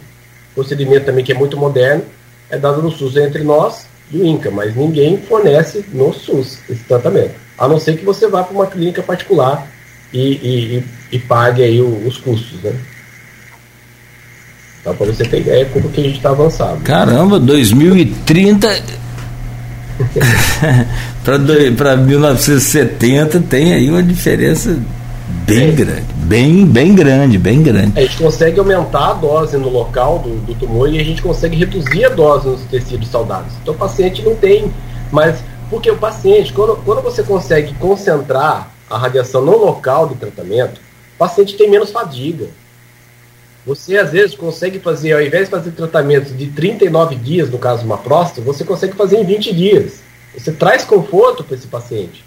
procedimento também que é muito moderno, é dado no SUS entre nós e o INCA, mas ninguém fornece no SUS esse tratamento. A não ser que você vá para uma clínica particular e, e, e, e pague aí os custos, né? Então, para você ter ideia como que a gente está avançado. Caramba, 2030 para 1970 tem aí uma diferença bem é. grande, bem, bem grande, bem grande. A gente consegue aumentar a dose no local do, do tumor e a gente consegue reduzir a dose nos tecidos saudáveis. Então o paciente não tem, mas porque o paciente, quando, quando você consegue concentrar a radiação no local do tratamento, o paciente tem menos fadiga. Você às vezes consegue fazer, ao invés de fazer tratamento de 39 dias, no caso de uma próstata, você consegue fazer em 20 dias. Você traz conforto para esse paciente.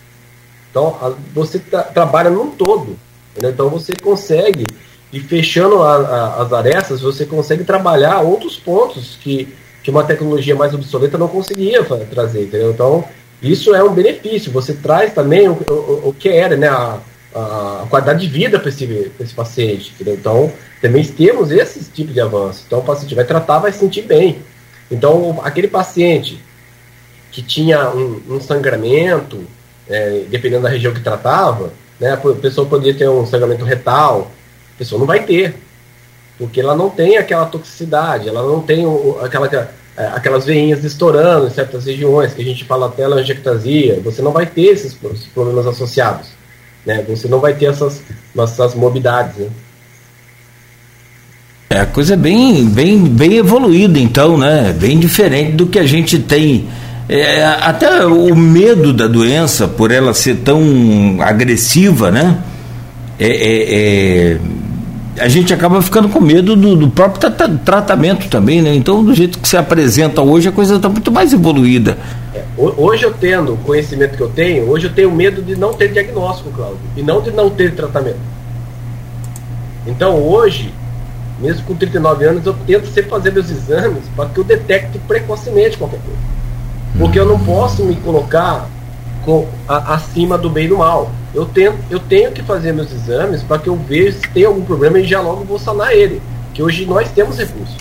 Então, a, você tra trabalha num todo. Entendeu? Então, você consegue, e fechando a, a, as arestas, você consegue trabalhar outros pontos que, que uma tecnologia mais obsoleta não conseguia trazer. Entendeu? Então, isso é um benefício. Você traz também o, o, o que era né, a, qualidade de vida para esse, esse paciente. Entendeu? Então, também temos esse tipo de avanço. Então, o paciente vai tratar, vai se sentir bem. Então, aquele paciente que tinha um, um sangramento, é, dependendo da região que tratava, né, a pessoa poderia ter um sangramento retal, a pessoa não vai ter, porque ela não tem aquela toxicidade, ela não tem o, aquela, é, aquelas veinhas estourando em certas regiões, que a gente fala telangiectasia, você não vai ter esses, esses problemas associados, né, você não vai ter essas, essas morbidades, né. É a coisa bem, bem, bem evoluída, então, né? Bem diferente do que a gente tem. É, até o medo da doença, por ela ser tão agressiva, né? É, é, é a gente acaba ficando com medo do, do próprio tra tratamento também, né? Então, do jeito que se apresenta hoje, a coisa está muito mais evoluída. É, hoje eu tendo o conhecimento que eu tenho, hoje eu tenho medo de não ter diagnóstico, Cláudio, e não de não ter tratamento. Então, hoje, mesmo com 39 anos, eu tento sempre fazer meus exames para que eu detecte precocemente qualquer coisa. Porque eu não posso me colocar com, a, acima do bem e do mal. Eu, tento, eu tenho que fazer meus exames para que eu veja se tem algum problema e já logo vou sanar ele. Que hoje nós temos recursos.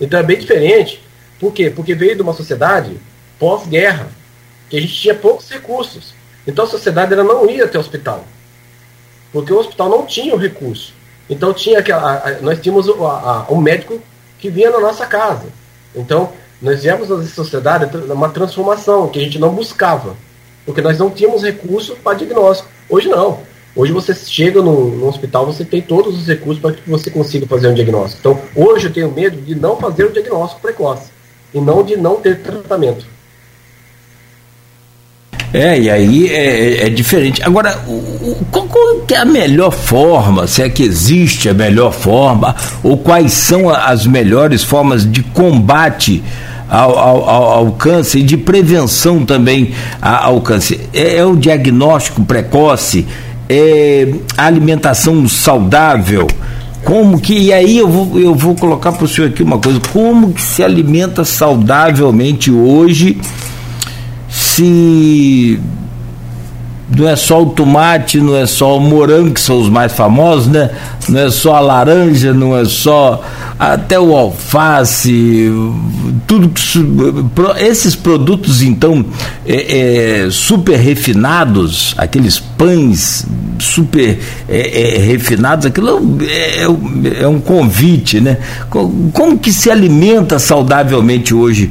Então é bem diferente. Por quê? Porque veio de uma sociedade pós-guerra, que a gente tinha poucos recursos. Então a sociedade ela não ia até o hospital. Porque o hospital não tinha o recurso. Então tinha aquela, nós tínhamos o, a, o médico que vinha na nossa casa. Então nós viemos a sociedade uma transformação que a gente não buscava, porque nós não tínhamos recurso para diagnóstico. Hoje não. Hoje você chega no, no hospital, você tem todos os recursos para que você consiga fazer um diagnóstico. Então hoje eu tenho medo de não fazer o diagnóstico precoce e não de não ter tratamento. É, e aí é, é, é diferente. Agora, o, qual, qual é a melhor forma, se é que existe a melhor forma, ou quais são as melhores formas de combate ao, ao, ao câncer e de prevenção também ao câncer? É, é o diagnóstico precoce? É alimentação saudável? Como que, e aí eu vou, eu vou colocar para o senhor aqui uma coisa, como que se alimenta saudavelmente hoje se não é só o tomate, não é só o morango, que são os mais famosos, né? Não é só a laranja, não é só até o alface, tudo esses produtos então é, é, super refinados, aqueles pães super é, é refinados, aquilo é, é, é, um convite, né? Como que se alimenta saudavelmente hoje?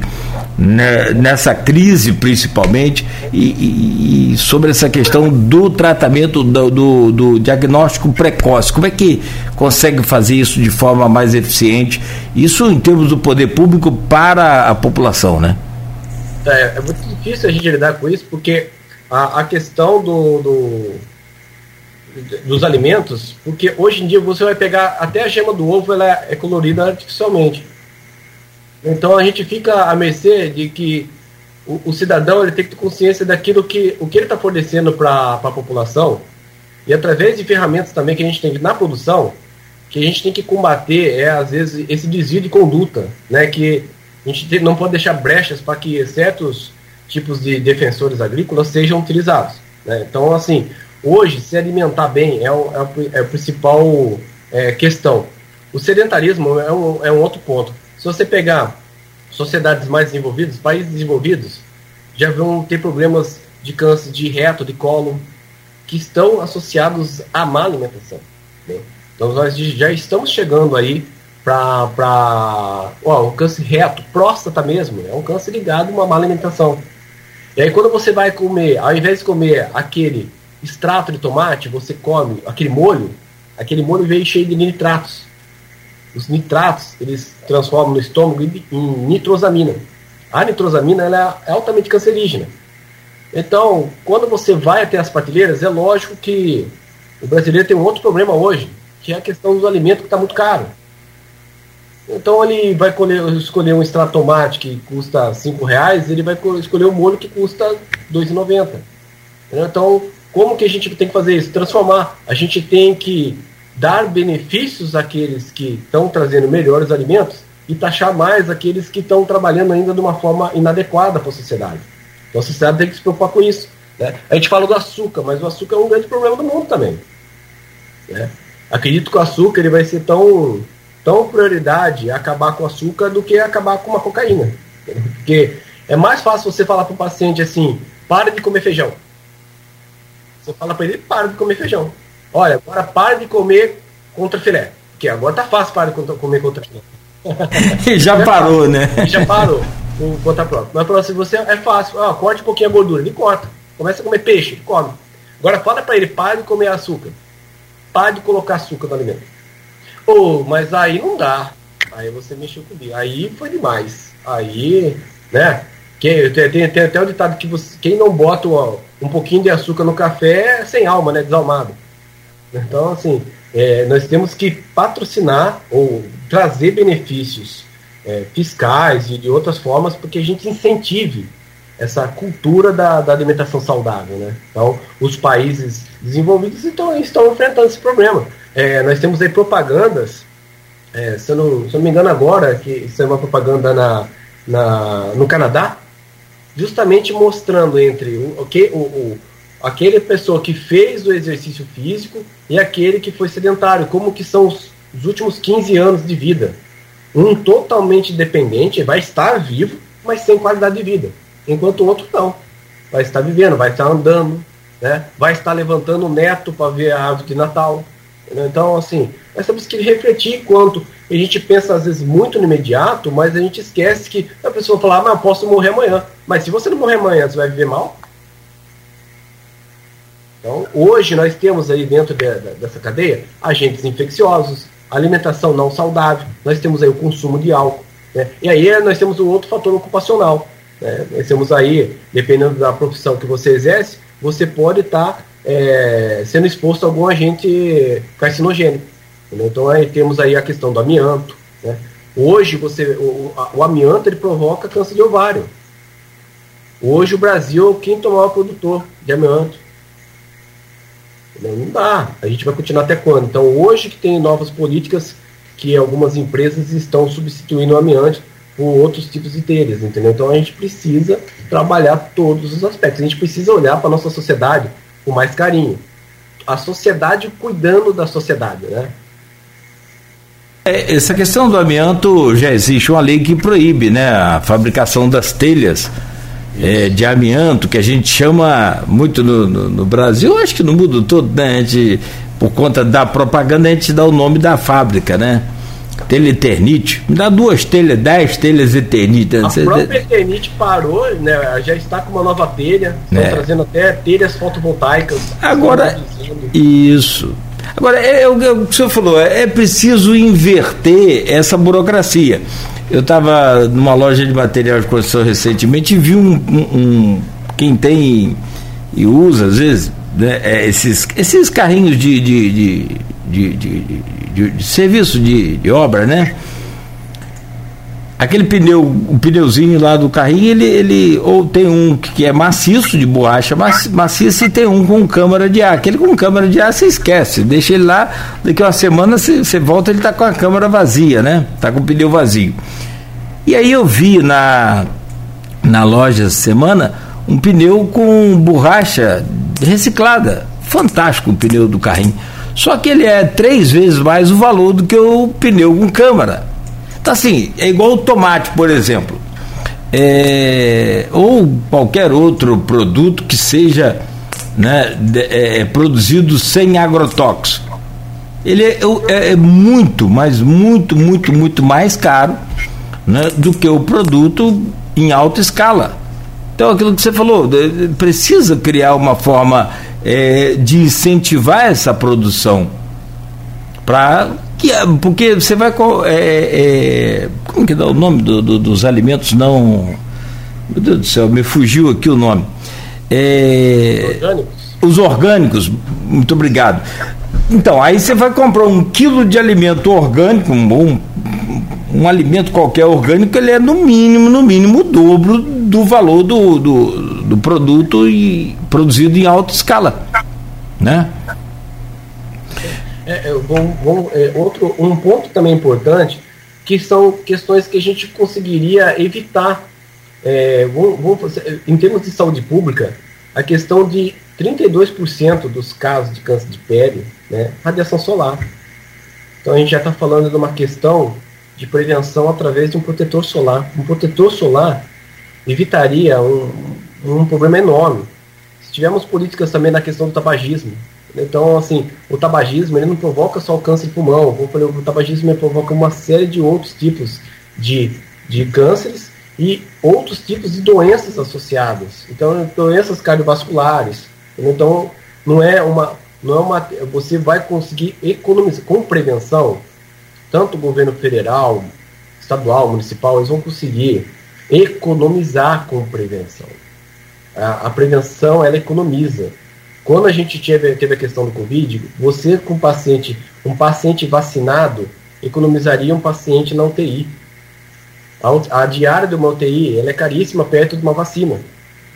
Né, nessa crise principalmente e, e, e, sobre essa questão do tratamento do, do, do, diagnóstico precoce. Como é que consegue fazer isso de forma mais eficiente? Isso em termos do poder público para a população, né? É, é muito difícil a gente lidar com isso porque a, a questão do, do, dos alimentos, porque hoje em dia você vai pegar até a gema do ovo, ela é colorida artificialmente. Então a gente fica à mercê de que o, o cidadão ele tem que ter consciência daquilo que o que ele está fornecendo para a população e através de ferramentas também que a gente tem na produção, que a gente tem que combater é às vezes esse desvio de conduta, né? Que a gente não pode deixar brechas para que certos tipos de defensores agrícolas sejam utilizados. Né? Então, assim, hoje se alimentar bem é, o, é, é a principal é, questão. O sedentarismo é um, é um outro ponto. Se você pegar sociedades mais desenvolvidas, países desenvolvidos, já vão ter problemas de câncer de reto, de colo, que estão associados à má alimentação. Né? Então nós já estamos chegando aí para o câncer reto, próstata mesmo, é um câncer ligado a uma má alimentação. E aí quando você vai comer, ao invés de comer aquele extrato de tomate, você come aquele molho, aquele molho veio cheio de nitratos. Os nitratos, eles transformam no estômago em nitrosamina. A nitrosamina ela é altamente cancerígena. Então, quando você vai até as prateleiras, é lógico que o brasileiro tem um outro problema hoje, que é a questão dos alimentos que está muito caro. Então ele vai escolher um extrato tomate que custa cinco reais, ele vai escolher um molho que custa R$ 2,90. Então, como que a gente tem que fazer isso? Transformar. A gente tem que dar benefícios àqueles que estão trazendo melhores alimentos e taxar mais aqueles que estão trabalhando ainda de uma forma inadequada para a sociedade. Então a sociedade tem que se preocupar com isso. Né? A gente fala do açúcar, mas o açúcar é um grande problema do mundo também. Né? Acredito que o açúcar ele vai ser tão, tão prioridade acabar com o açúcar do que acabar com uma cocaína. Porque é mais fácil você falar para o paciente assim, pare de comer feijão. Você fala para ele, para de comer feijão. Olha, agora pare de comer contra filé. Porque agora tá fácil para de comer contra filé. já parou, né? Já parou com conta própria. Mas para se você é fácil, ah, corte um pouquinho a gordura, ele corta. Começa a comer peixe, ele come. Agora fala para ele, pare de comer açúcar. Pare de colocar açúcar no alimento. Oh, mas aí não dá. Aí você mexeu comigo. Aí foi demais. Aí, né? Quem, tem, tem, tem até o ditado que você, quem não bota ó, um pouquinho de açúcar no café é sem alma, né? Desalmado. Então, assim, é, nós temos que patrocinar ou trazer benefícios é, fiscais e de outras formas porque a gente incentive essa cultura da, da alimentação saudável. Né? Então, os países desenvolvidos estão, estão enfrentando esse problema. É, nós temos aí propagandas, é, se, eu não, se eu não me engano agora, que isso é uma propaganda na, na, no Canadá, justamente mostrando entre o, que, o, o, aquele pessoa que fez o exercício físico e aquele que foi sedentário, como que são os, os últimos 15 anos de vida. Um totalmente dependente vai estar vivo, mas sem qualidade de vida. Enquanto o outro não. Vai estar vivendo, vai estar andando, né? vai estar levantando o neto para ver a árvore de Natal. Então, assim, nós temos que refletir quanto a gente pensa às vezes muito no imediato, mas a gente esquece que a pessoa fala, ah, mas eu posso morrer amanhã. Mas se você não morrer amanhã, você vai viver mal? Então, hoje nós temos aí dentro de, de, dessa cadeia agentes infecciosos, alimentação não saudável, nós temos aí o consumo de álcool. Né? E aí nós temos um outro fator ocupacional. Né? Nós temos aí, dependendo da profissão que você exerce, você pode estar tá, é, sendo exposto a algum agente carcinogênico. Né? Então aí temos aí a questão do amianto. Né? Hoje você, o, o, amianto ele provoca câncer de ovário. Hoje o Brasil é o quinto maior produtor de amianto. Não dá. A gente vai continuar até quando? Então, hoje que tem novas políticas que algumas empresas estão substituindo o amiante por outros tipos de telhas, entendeu? Então, a gente precisa trabalhar todos os aspectos. A gente precisa olhar para a nossa sociedade com mais carinho. A sociedade cuidando da sociedade, né? É, essa questão do amianto já existe uma lei que proíbe, né, a fabricação das telhas é, de amianto, que a gente chama muito no, no, no, Brasil, acho que no mundo todo, né? A gente, por conta da propaganda, a gente dá o nome da fábrica, né? Telha Eternite. Me dá duas telhas, dez telhas Eternite. A própria Eternite parou, né? Já está com uma nova telha, estão é. trazendo até telhas fotovoltaicas. Agora, isso. Agora, é, é, o que o senhor falou, é, é preciso inverter essa burocracia. Eu estava numa loja de material de construção recentemente e vi um, um, um, quem tem e usa, às vezes, né, é, esses, esses carrinhos de, de, de, de, de, de, de serviço de, de obra, né? aquele pneu, o pneuzinho lá do carrinho, ele, ele ou tem um que é maciço, de borracha maciça, e tem um com câmara de ar. Aquele com câmara de ar você esquece, deixa ele lá, daqui a uma semana você, você volta, ele está com a câmara vazia, né? Está com o pneu vazio. E aí eu vi na, na loja semana um pneu com borracha reciclada. Fantástico o pneu do carrinho. Só que ele é três vezes mais o valor do que o pneu com câmara. Então, assim, é igual o tomate, por exemplo. É, ou qualquer outro produto que seja né, de, é, produzido sem agrotóxico. Ele é, é, é, muito, mas muito, muito, muito mais caro né, do que o produto em alta escala. Então, aquilo que você falou, precisa criar uma forma é, de incentivar essa produção para que porque você vai é, é, como que dá o nome do, do, dos alimentos não meu Deus do céu me fugiu aqui o nome é, orgânicos. os orgânicos muito obrigado então aí você vai comprar um quilo de alimento orgânico um, um, um alimento qualquer orgânico ele é no mínimo no mínimo o dobro do valor do, do, do produto e produzido em alta escala né é, é, bom, bom, é, outro, um ponto também importante, que são questões que a gente conseguiria evitar. É, em termos de saúde pública, a questão de 32% dos casos de câncer de pele, né, radiação solar. Então a gente já está falando de uma questão de prevenção através de um protetor solar. Um protetor solar evitaria um, um problema enorme. Se tivermos políticas também na questão do tabagismo, então, assim, o tabagismo ele não provoca só o câncer de pulmão. O tabagismo provoca uma série de outros tipos de, de cânceres e outros tipos de doenças associadas. Então, doenças cardiovasculares. Então, não é uma, não é uma, você vai conseguir economizar com prevenção. Tanto o governo federal, estadual, municipal, eles vão conseguir economizar com prevenção. A, a prevenção ela economiza. Quando a gente teve, teve a questão do Covid, você com paciente, um paciente vacinado economizaria um paciente na UTI. A, a diária de uma UTI ela é caríssima perto de uma vacina.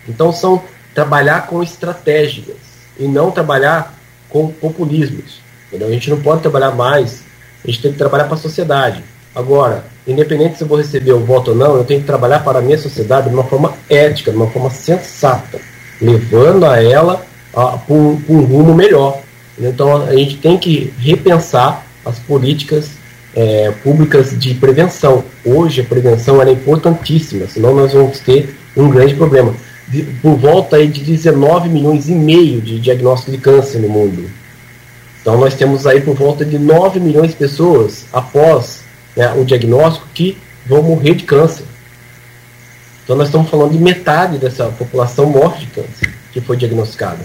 Então são trabalhar com estratégias e não trabalhar com populismos. Entendeu? A gente não pode trabalhar mais, a gente tem que trabalhar para a sociedade. Agora, independente se eu vou receber o voto ou não, eu tenho que trabalhar para a minha sociedade de uma forma ética, de uma forma sensata, levando a ela uh, por, um rumo melhor. Então a gente tem que repensar as políticas é, públicas de prevenção. Hoje a prevenção é importantíssima, senão nós vamos ter um grande problema. De, por volta aí de 19 milhões e meio de diagnósticos de câncer no mundo. Então nós temos aí por volta de 9 milhões de pessoas após né, o diagnóstico que vão morrer de câncer. Então nós estamos falando de metade dessa população morre de câncer que foi diagnosticada.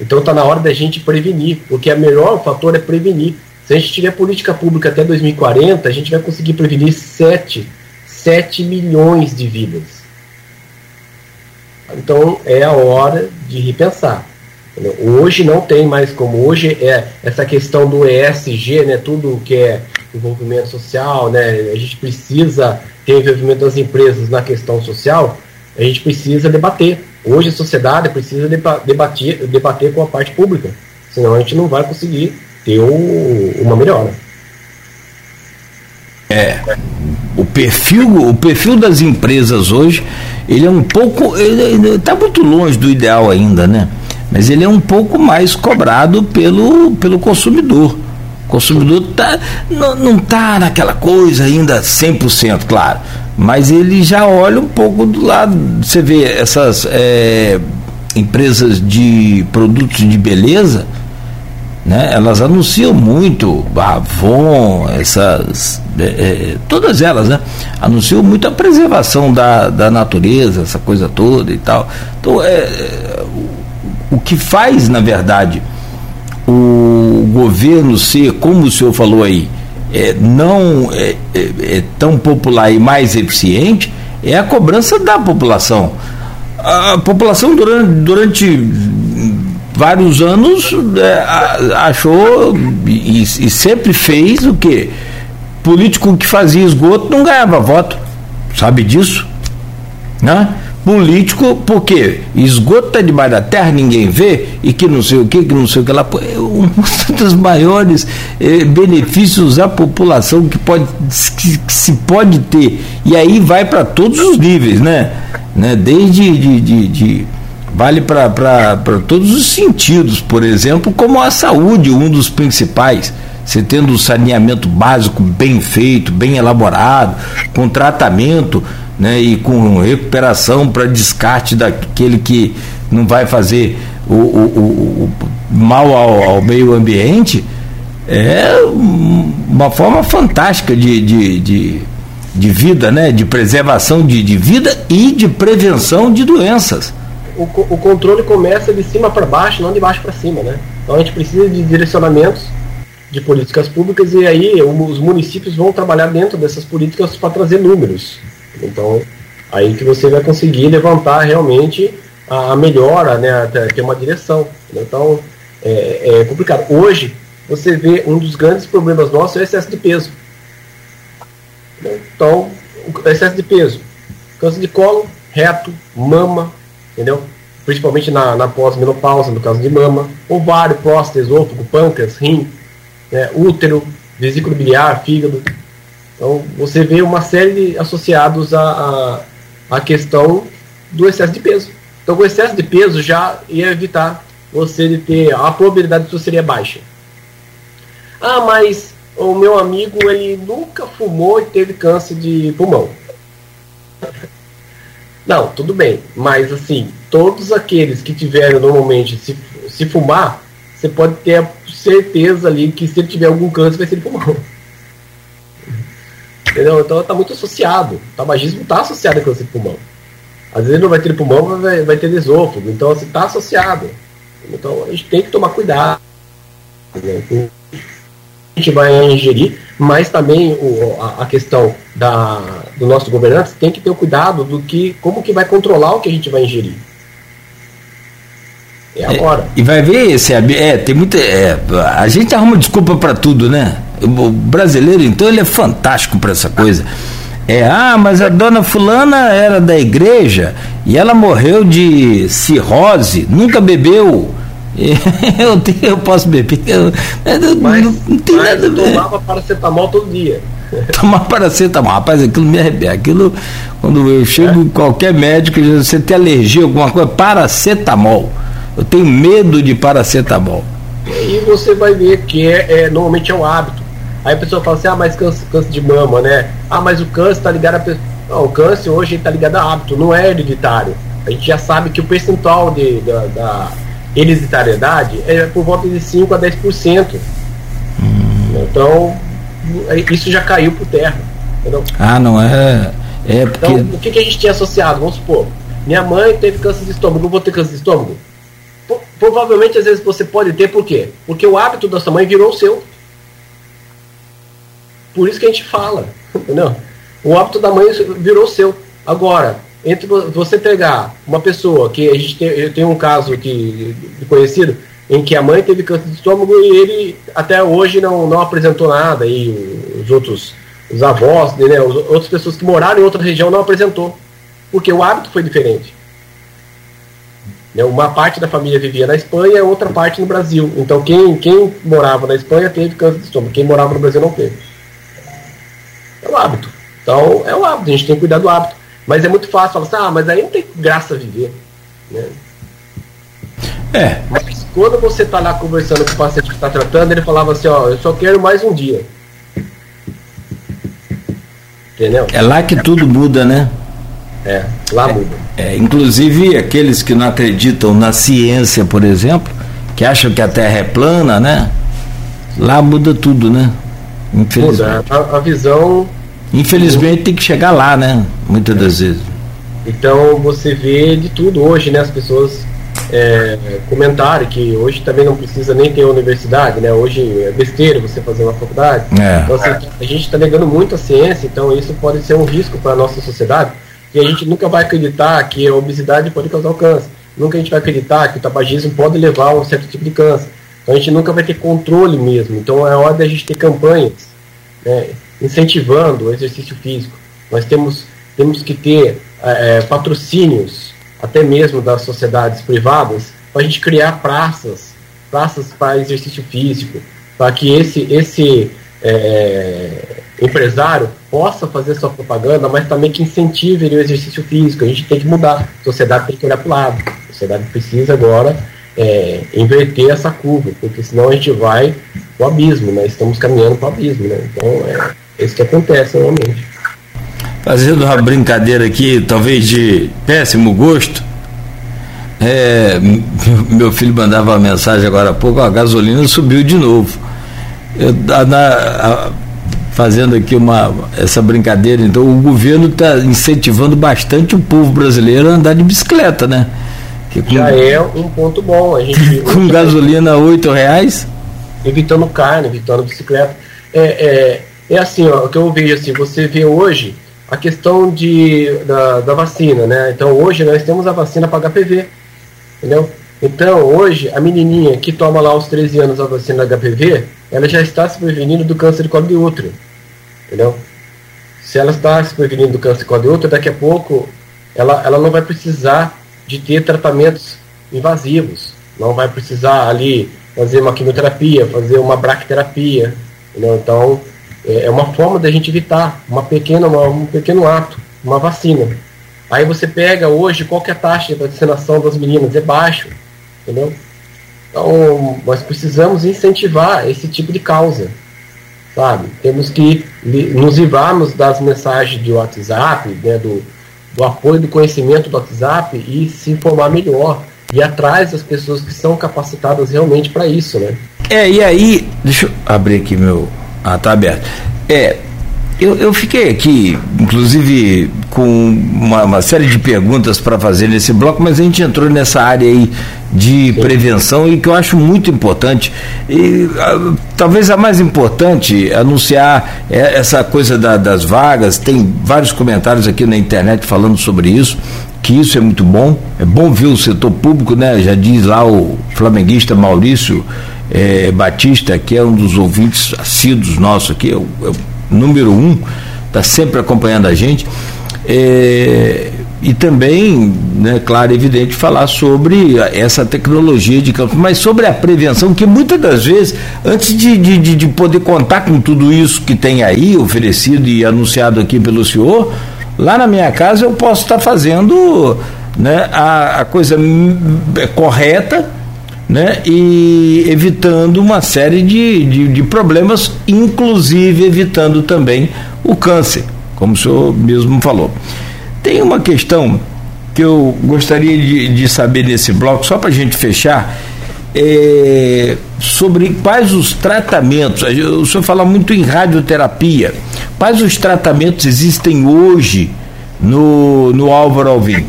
Então está na hora da gente prevenir, porque o melhor fator é prevenir. Se a gente tiver política pública até 2040, a gente vai conseguir prevenir 7, 7 milhões de vidas. Então é a hora de repensar. Hoje não tem mais como. Hoje é essa questão do ESG, né, tudo que é envolvimento social, né, a gente precisa ter envolvimento das empresas na questão social, a gente precisa debater. Hoje a sociedade precisa debater, debater com a parte pública, senão a gente não vai conseguir ter uma melhora. É, o perfil, o perfil das empresas hoje, ele é um pouco, ele está muito longe do ideal ainda, né? Mas ele é um pouco mais cobrado pelo, pelo consumidor. O consumidor tá, não está naquela coisa ainda 100%, claro mas ele já olha um pouco do lado. Você vê essas é, empresas de produtos de beleza, né? Elas anunciam muito, Avon, essas, é, é, todas elas, né? Anunciam muito a preservação da, da natureza, essa coisa toda e tal. Então, é, o, que faz, na verdade, o governo ser, como o senhor falou aí, é, não é, é, é, tão popular e mais eficiente é a cobrança da população. A população durante, durante vários anos é, achou e, e, sempre fez o quê? Político que fazia esgoto não ganhava voto. Sabe disso? Né? Político, porque esgoto está debaixo da terra, ninguém vê, e que não sei o que, que não sei o que lá. É um dos maiores eh, benefícios à população que, pode, que, que, se pode ter. E aí vai para todos os níveis, né? né? Desde de, de, de vale para todos os sentidos, por exemplo, como a saúde, um dos principais. Você tendo o saneamento básico bem feito, bem elaborado, com tratamento, né, e com recuperação para descarte daquele que não vai fazer o, o, o, mal ao, ao, meio ambiente, é uma forma fantástica de, de, de, de vida, né, de preservação de, de vida e de prevenção de doenças. O, o controle começa de cima para baixo, não de baixo para cima, né? Então a gente precisa de direcionamentos de políticas públicas e aí os municípios vão trabalhar dentro dessas políticas para trazer números. Então, aí que você vai conseguir levantar realmente a, melhora, né, ter uma direção. Então, é, é, complicado. Hoje, você vê um dos grandes problemas nossos é o excesso de peso. Então, o excesso de peso. Câncer de colo, reto, mama, entendeu? Principalmente na, na pós-menopausa, no caso de mama, ovário, próstata, esôfago, pâncreas, rim, né, útero, vesículo biliar, fígado. Então, você vê uma série de associados à, à questão do excesso de peso. Então, o excesso de peso já ia evitar você de ter a probabilidade disso seria baixa. Ah, mas o meu amigo ele nunca fumou e teve câncer de pulmão. Não, tudo bem, mas assim, todos aqueles que tiveram normalmente se, se fumar, você pode ter a certeza ali que se ele tiver algum câncer vai ser de pulmão. Entendeu? Então está muito associado. O tabagismo está associado a câncer de pulmão. Às vezes não vai ter pulmão, vai, vai ter esôfago. Então, assim, está associado. Então, a gente tem que tomar cuidado. Né? A gente vai ingerir, mas também o, a, a, questão da, do nosso governante tem que ter o cuidado do que, como que vai controlar o que a gente vai ingerir. É agora. É, e vai ver, esse, é, tem muita. É, a gente arruma desculpa para tudo, né? O brasileiro, então, ele é fantástico para essa coisa. É, ah, mas a dona fulana era da igreja e ela morreu de cirrose, nunca bebeu. Eu, tenho, eu posso beber. Eu, eu, mas, não, não tem nada a ver. tomava paracetamol todo dia. Tomar paracetamol, rapaz, aquilo me arrebenta. Aquilo, quando eu chego é. qualquer médico, você tem alergia, alguma coisa, paracetamol. Eu tenho medo de paracetamol. E você vai ver que é, é normalmente é um hábito. Aí a pessoa fala assim, ah, mas câncer, câncer de mama, né? Ah, mas o câncer está ligado a. Não, o câncer hoje está ligado a hábito, não é hereditário. A gente já sabe que o percentual de, da, da hereditariedade é por volta de 5 a 10%. Hum. Então, é, isso já caiu por terra. Entendeu? Ah, não é. É porque... Então, o que, que a gente tinha associado? Vamos supor, minha mãe teve câncer de estômago, não vou ter câncer de estômago? Provavelmente, às vezes, você pode ter, por quê? Porque o hábito da sua mãe virou o seu. Por isso que a gente fala, entendeu? O hábito da mãe virou seu. Agora, entre você pegar uma pessoa que a gente tem, eu tenho um caso aqui conhecido em que a mãe teve câncer de estômago e ele até hoje não, não apresentou nada e os outros os avós, né, as outras pessoas que moraram em outra região não apresentou, porque o hábito foi diferente. Né, uma parte da família vivia na Espanha, outra parte no Brasil. Então quem, quem morava na Espanha teve câncer de estômago, quem morava no Brasil não teve. É o hábito. Então, é o hábito, a gente tem que cuidar do hábito. Mas é muito fácil falar assim, ah, mas aí não tem graça viver. Né? É. Mas quando você está lá conversando com o paciente que está tratando, ele falava assim, ó, eu só quero mais um dia. Entendeu? É lá que tudo muda, né? É, lá é, muda. É, inclusive aqueles que não acreditam na ciência, por exemplo, que acham que a Terra é plana, né? Lá muda tudo, né? Infelizmente. A, a visão. Infelizmente tem que chegar lá, né? Muitas é. das vezes. Então você vê de tudo hoje, né? As pessoas é, comentarem que hoje também não precisa nem ter universidade, né? Hoje é besteira você fazer uma faculdade. É. Então, assim, a gente está negando muito a ciência, então isso pode ser um risco para a nossa sociedade. E a gente nunca vai acreditar que a obesidade pode causar o câncer. nunca a gente vai acreditar que o tabagismo pode levar a um certo tipo de câncer. Então a gente nunca vai ter controle mesmo. Então é hora da gente ter campanhas né, incentivando o exercício físico. Nós temos, temos que ter é, patrocínios, até mesmo das sociedades privadas, para a gente criar praças, praças para exercício físico, para que esse, esse é, empresário possa fazer sua propaganda, mas também que incentive o exercício físico. A gente tem que mudar. A sociedade tem que olhar para o lado. A sociedade precisa agora é, inverter essa curva, porque senão a gente vai para o abismo, né? Estamos caminhando para o abismo, né? Então é isso que acontece normalmente. Fazendo uma brincadeira aqui, talvez de péssimo gosto, é, meu filho mandava uma mensagem agora há pouco, a gasolina subiu de novo. Eu, na, fazendo aqui uma, essa brincadeira, então o governo está incentivando bastante o povo brasileiro a andar de bicicleta, né? Que com, Já é um ponto bom. A gente, com gasolina oito reais? Evitando carne, evitando bicicleta. É, é, é assim, ó, o que eu vejo assim, você vê hoje a questão de, da, da vacina, né? Então hoje nós temos a vacina para HPV, entendeu? Então hoje a menininha que toma lá aos 13 anos a vacina da HPV, ela já está se prevenindo do câncer de colo de útero, entendeu? Se ela está se prevenindo do câncer de colo de útero, daqui a pouco ela, ela não vai precisar de ter tratamentos invasivos, não vai precisar ali fazer uma quimioterapia, fazer uma braquiterapia, entendeu? Então é, é uma forma da gente evitar uma pequena, uma, um pequeno ato, uma vacina. Aí você pega hoje qual é a taxa de vacinação das meninas, é baixo, entendeu? Então, nós precisamos incentivar esse tipo de causa, sabe? Temos que nos livrarmos das mensagens de WhatsApp, né, do, do apoio do conhecimento do WhatsApp e se informar melhor e atrás das pessoas que são capacitadas realmente para isso, né? É, e aí, deixa eu abrir aqui meu, ah, tá aberto. É, eu, eu fiquei aqui, inclusive, com uma, uma série de perguntas para fazer nesse bloco, mas a gente entrou nessa área aí de prevenção e que eu acho muito importante. E a, talvez a mais importante, anunciar é, essa coisa da, das vagas, tem vários comentários aqui na internet falando sobre isso que isso é muito bom. É bom ver o setor público, né? Já diz lá o flamenguista Maurício é, Batista, que é um dos ouvintes assíduos nossos aqui, é o número um, está sempre acompanhando a gente. É, e também, né, claro, evidente, falar sobre essa tecnologia de campo, mas sobre a prevenção, que muitas das vezes, antes de, de, de poder contar com tudo isso que tem aí oferecido e anunciado aqui pelo senhor, lá na minha casa eu posso estar fazendo né, a, a coisa correta né, e evitando uma série de, de, de, problemas, inclusive evitando também o câncer, como o senhor mesmo falou. Tem uma questão que eu gostaria de, de saber nesse bloco, só para a gente fechar, é, sobre quais os tratamentos, o senhor fala muito em radioterapia, quais os tratamentos existem hoje no, no Álvaro Alvim?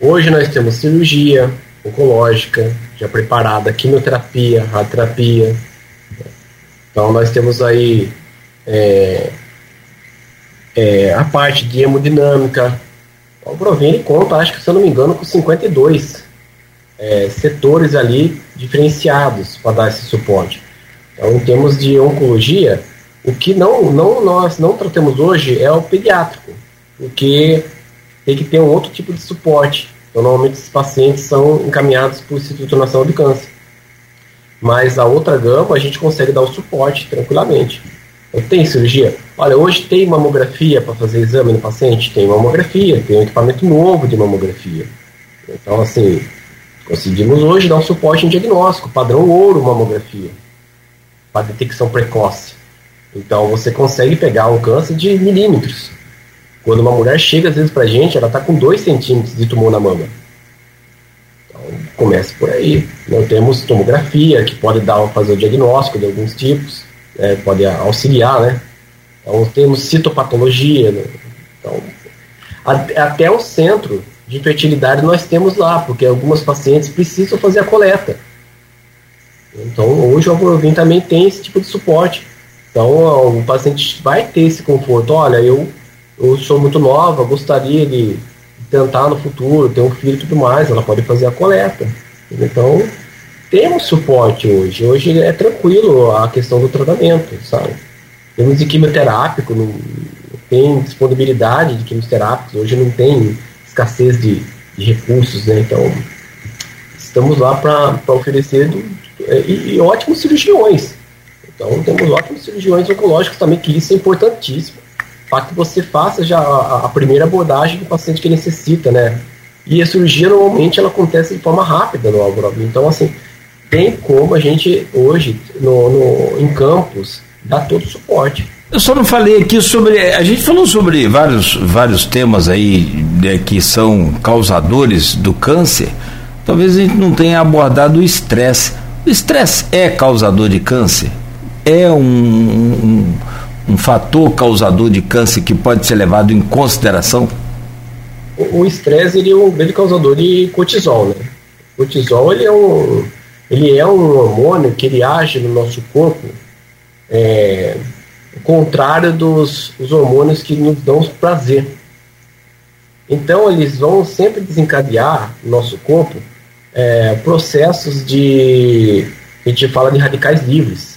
Hoje nós temos cirurgia, oncológica, já preparada, quimioterapia, radioterapia. Então nós temos aí é, é, a parte de hemodinâmica. O Provini conta, acho que se eu não me engano, com 52 é, setores ali diferenciados para dar esse suporte. Então, em termos de oncologia, o que não, não nós não tratamos hoje é o pediátrico, porque tem que ter um outro tipo de suporte então, normalmente, esses pacientes são encaminhados para o Instituto Nacional de Câncer. Mas a outra gama, a gente consegue dar o suporte tranquilamente. Então, tem cirurgia? Olha, hoje tem mamografia para fazer exame no paciente? Tem mamografia, tem um equipamento novo de mamografia. Então, assim, conseguimos hoje dar um suporte em diagnóstico, padrão ouro mamografia, para detecção precoce. Então, você consegue pegar um câncer de milímetros quando uma mulher chega, às vezes, pra gente, ela tá com 2 centímetros de tumor na mama. Então, começa por aí. Nós temos tomografia, que pode dar, fazer o diagnóstico de alguns tipos, né, pode auxiliar, né? Então, temos citopatologia. Né? Então, até o centro de fertilidade nós temos lá, porque algumas pacientes precisam fazer a coleta. Então, hoje o Alvorovim também tem esse tipo de suporte. Então, o paciente vai ter esse conforto. Olha, eu eu sou muito nova, gostaria de tentar no futuro ter um filho e tudo mais, ela pode fazer a coleta. Então, temos suporte hoje. Hoje é tranquilo a questão do tratamento, sabe? Temos de quimioterápico, não tem disponibilidade de quimioterápicos, hoje não tem escassez de, de recursos, né? Então, estamos lá para oferecer do, e, e ótimos cirurgiões. Então, temos ótimos cirurgiões oncológicos também, que isso é importantíssimo para que você faça já a, a, primeira abordagem do paciente que necessita, né? E a cirurgia normalmente ela acontece de forma rápida no algoritmo. Então, assim, tem como a gente hoje, no, no, em campos, dar todo o suporte. Eu só não falei aqui sobre. A gente falou sobre vários, vários temas aí né, que são causadores do câncer. Talvez a gente não tenha abordado o estresse. O estresse é causador de câncer? É um, um um fator causador de câncer que pode ser levado em consideração? O estresse ele é um grande causador de cortisol, né? O cortisol ele é um ele é um hormônio que ele age no nosso corpo é, contrário dos hormônios que nos dão prazer. Então eles vão sempre desencadear no nosso corpo é, processos de a gente fala de radicais livres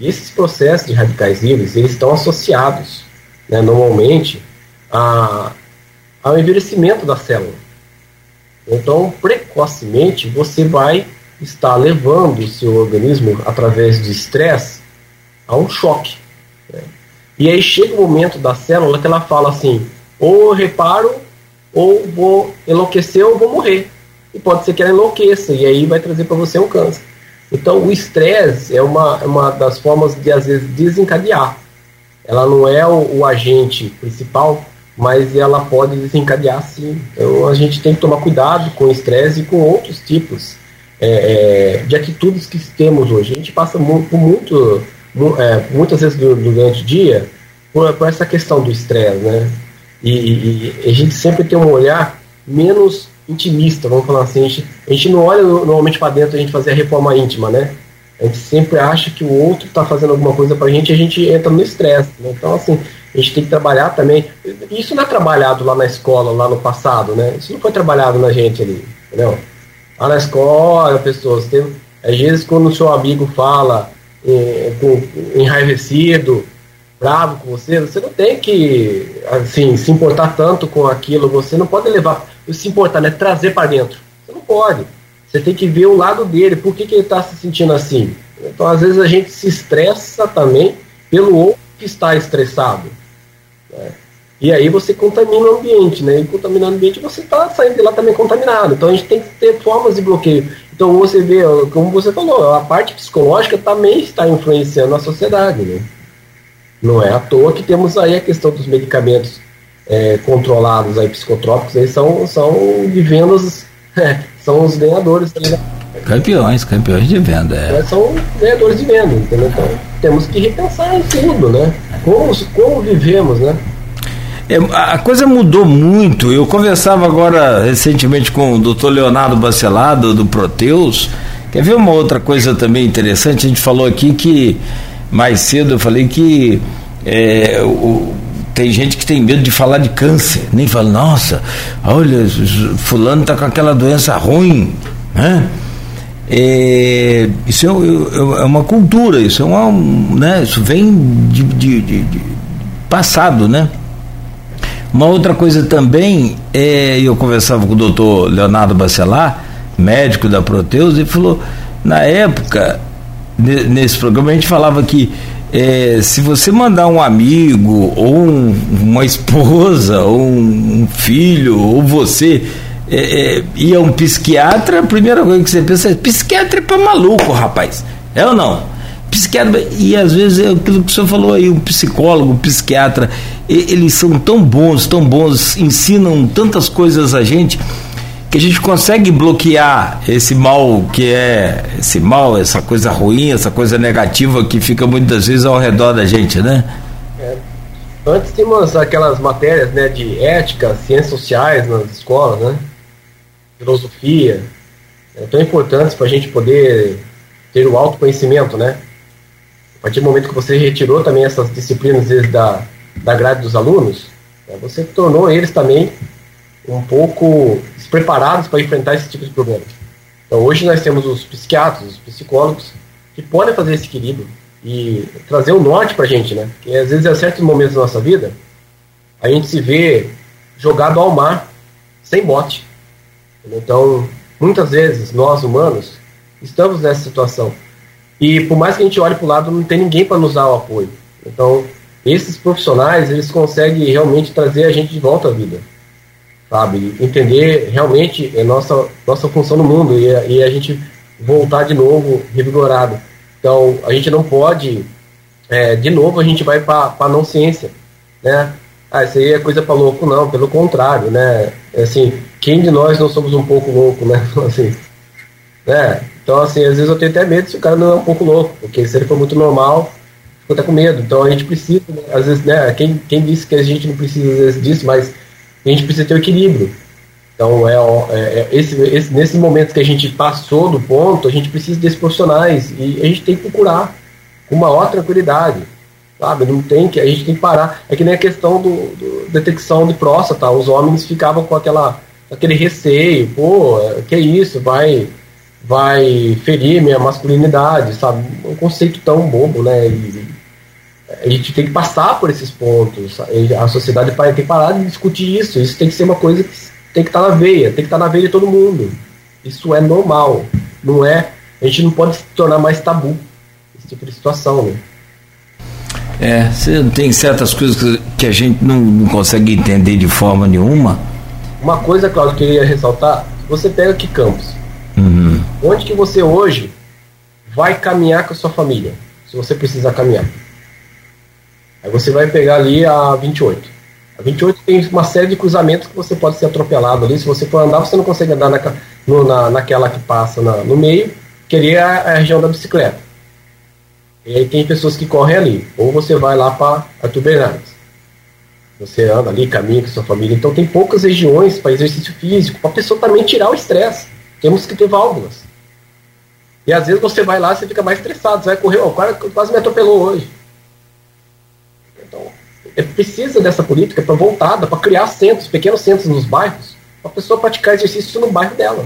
e esses processos de radicais livres, eles estão associados, né, normalmente, a, ao envelhecimento da célula. Então, precocemente, você vai estar levando o seu organismo, através de estresse, a um choque. Né? E aí chega o momento da célula que ela fala assim, ou reparo, ou vou enlouquecer, ou vou morrer. E pode ser que ela enlouqueça, e aí vai trazer para você um câncer. Então, o estresse é uma, uma das formas de, às vezes, desencadear. Ela não é o, o agente principal, mas ela pode desencadear sim. Então, a gente tem que tomar cuidado com o estresse e com outros tipos é, é, de atitudes que temos hoje. A gente passa por muito, é, muitas vezes durante o dia por, por essa questão do estresse, né? E, e, a gente sempre tem um olhar menos intimista, vamos falar assim. A gente, a gente não olha normalmente para dentro a gente fazer a reforma íntima, né? A gente sempre acha que o outro está fazendo alguma coisa para a gente e a gente entra no estresse. Né? Então, assim, a gente tem que trabalhar também. Isso não é trabalhado lá na escola, lá no passado, né? Isso não foi trabalhado na gente ali, entendeu? Lá na escola, pessoas, tem, às vezes quando o seu amigo fala é, com, enraivecido, bravo com você, você não tem que, assim, se importar tanto com aquilo, você não pode levar se importar, né? Trazer para dentro. Você não pode. Você tem que ver o lado dele, por que, que ele está se sentindo assim. Então, às vezes, a gente se estressa também pelo outro que está estressado. Né? E aí você contamina o ambiente, né? E contaminando o ambiente, você está saindo de lá também contaminado. Então a gente tem que ter formas de bloqueio. Então você vê, como você falou, a parte psicológica também está influenciando a sociedade, né? Não é à toa que temos aí a questão dos medicamentos é, controlados aí, psicotrópicos, aí são, são de vendas, é, são os ganhadores, tá Campeões, campeões de venda. É. São ganhadores de venda, entendeu? Então temos que repensar em tudo, né? Como, como vivemos, né? É, a coisa mudou muito. Eu conversava agora recentemente com o doutor Leonardo Bacelado, do Proteus. Quer ver uma outra coisa também interessante? A gente falou aqui que mais cedo eu falei que é, o, tem gente que tem medo de falar de câncer, nem fala, nossa, olha, fulano está com aquela doença ruim, né? É, isso é, é, uma cultura, isso é uma, né, isso vem de, de, de, de passado, né? Uma outra coisa também, é, eu conversava com o doutor Leonardo Bacelar, médico da Proteus, e falou, na época, nesse programa a gente falava que é, se você mandar um amigo, ou um, uma esposa, ou um, um filho, ou você é, é, ir a um psiquiatra, a primeira coisa que você pensa é: psiquiatra é para maluco, rapaz. É ou não? Psiquiatra, e às vezes é aquilo que o senhor falou aí, um psicólogo, um psiquiatra, eles são tão bons, tão bons, ensinam tantas coisas a gente que a gente consegue bloquear esse mal que é esse mal, essa coisa ruim, essa coisa negativa que fica muitas vezes ao redor da gente, né? É. Antes tínhamos aquelas matérias né, de ética, ciências sociais nas escolas, né? Filosofia, é, tão importantes para a gente poder ter o autoconhecimento, né? A partir do momento que você retirou também essas disciplinas da, da grade dos alunos, né, você tornou eles também um pouco despreparados para enfrentar esse tipo de problema. Então, hoje nós temos os psiquiatras, os psicólogos, que podem fazer esse equilíbrio e trazer o norte para a gente, né? Porque às vezes, em certos momentos da nossa vida, a gente se vê jogado ao mar sem bote. Então, muitas vezes, nós humanos, estamos nessa situação. E por mais que a gente olhe para o lado, não tem ninguém para nos dar o apoio. Então, esses profissionais, eles conseguem realmente trazer a gente de volta à vida. Sabe? Entender realmente a nossa, nossa função no mundo e, e a gente voltar de novo revigorado. Então, a gente não pode, é, de novo, a gente vai para a não ciência, né? Ah, isso aí é coisa para louco, não, pelo contrário, né? É assim, quem de nós não somos um pouco louco, né? assim, né? Então, assim, às vezes eu tenho até medo se o cara não é um pouco louco, porque se ele for muito normal, fico até com medo. Então a gente precisa, né? às vezes, né? Quem, quem disse que a gente não precisa às vezes, disso, mas a gente precisa ter o equilíbrio. Então, é, é, é esse, esse, nesses momentos que a gente passou do ponto, a gente precisa desses profissionais e a gente tem que procurar com maior tranquilidade, sabe? Não tem que, a gente tem que parar. É que nem a questão do, do detecção de próstata, os homens ficavam com aquela, aquele receio, pô, que é isso, vai, vai ferir minha masculinidade, sabe? Um conceito tão bobo, né? E, a gente tem que passar por esses pontos. A sociedade tem que parar de discutir isso. Isso tem que ser uma coisa que tem que estar tá na veia, tem que estar tá na veia de todo mundo. Isso é normal. Não é. A gente não pode se tornar mais tabu esse tipo de situação, né? É, você tem certas coisas que a gente não, não consegue entender de forma nenhuma. Uma coisa, Claudio, que eu queria ressaltar, você pega aqui Campos. Uhum. Onde que você hoje vai caminhar com a sua família? Se você precisar caminhar. Aí você vai pegar ali a 28. A 28 tem uma série de cruzamentos que você pode ser atropelado ali. Se você for andar, você não consegue andar na, no, na, naquela que passa na, no meio, que ali é a, região da bicicleta. E aí tem pessoas que correm ali. Ou você vai lá para Arthur Bernardes. Você anda ali, caminha com sua família. Então tem poucas regiões para exercício físico, para a pessoa também tirar o estresse. Temos que ter válvulas. E às vezes você vai lá, você fica mais estressado. Você vai correr, o cara quase me atropelou hoje. Então, é, precisa dessa política para voltada, para criar centros, pequenos centros nos bairros, para a pessoa praticar exercício no bairro dela.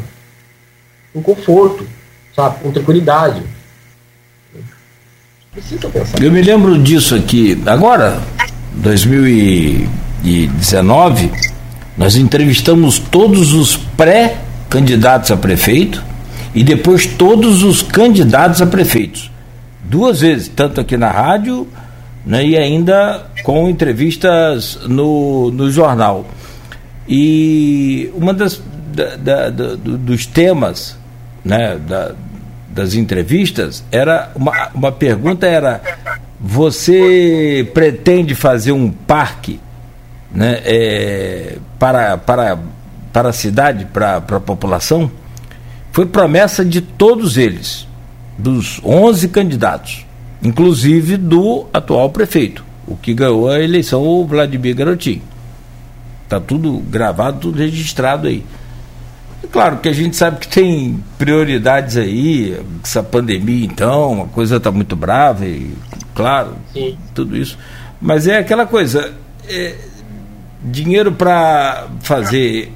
Com conforto, sabe? Com tranquilidade. Precisa pensar. Eu me lembro disso aqui. Agora, 2019, nós entrevistamos todos os pré-candidatos a prefeito e depois todos os candidatos a prefeitos. Duas vezes, tanto aqui na rádio né, e ainda com entrevistas no, no jornal. E uma das da, da, da, dos temas né, das entrevistas era uma, uma pergunta era você pretende fazer um parque né, é, para, para, para a cidade, para, para a população? Foi promessa de todos eles, dos 11 candidatos inclusive do atual prefeito, o que ganhou a eleição, o Vladimir Garotinho. Está tudo gravado, tudo registrado aí. É claro que a gente sabe que tem prioridades aí, essa pandemia então, a coisa está muito brava, e claro, Sim. tudo isso. Mas é aquela coisa, é, dinheiro para fazer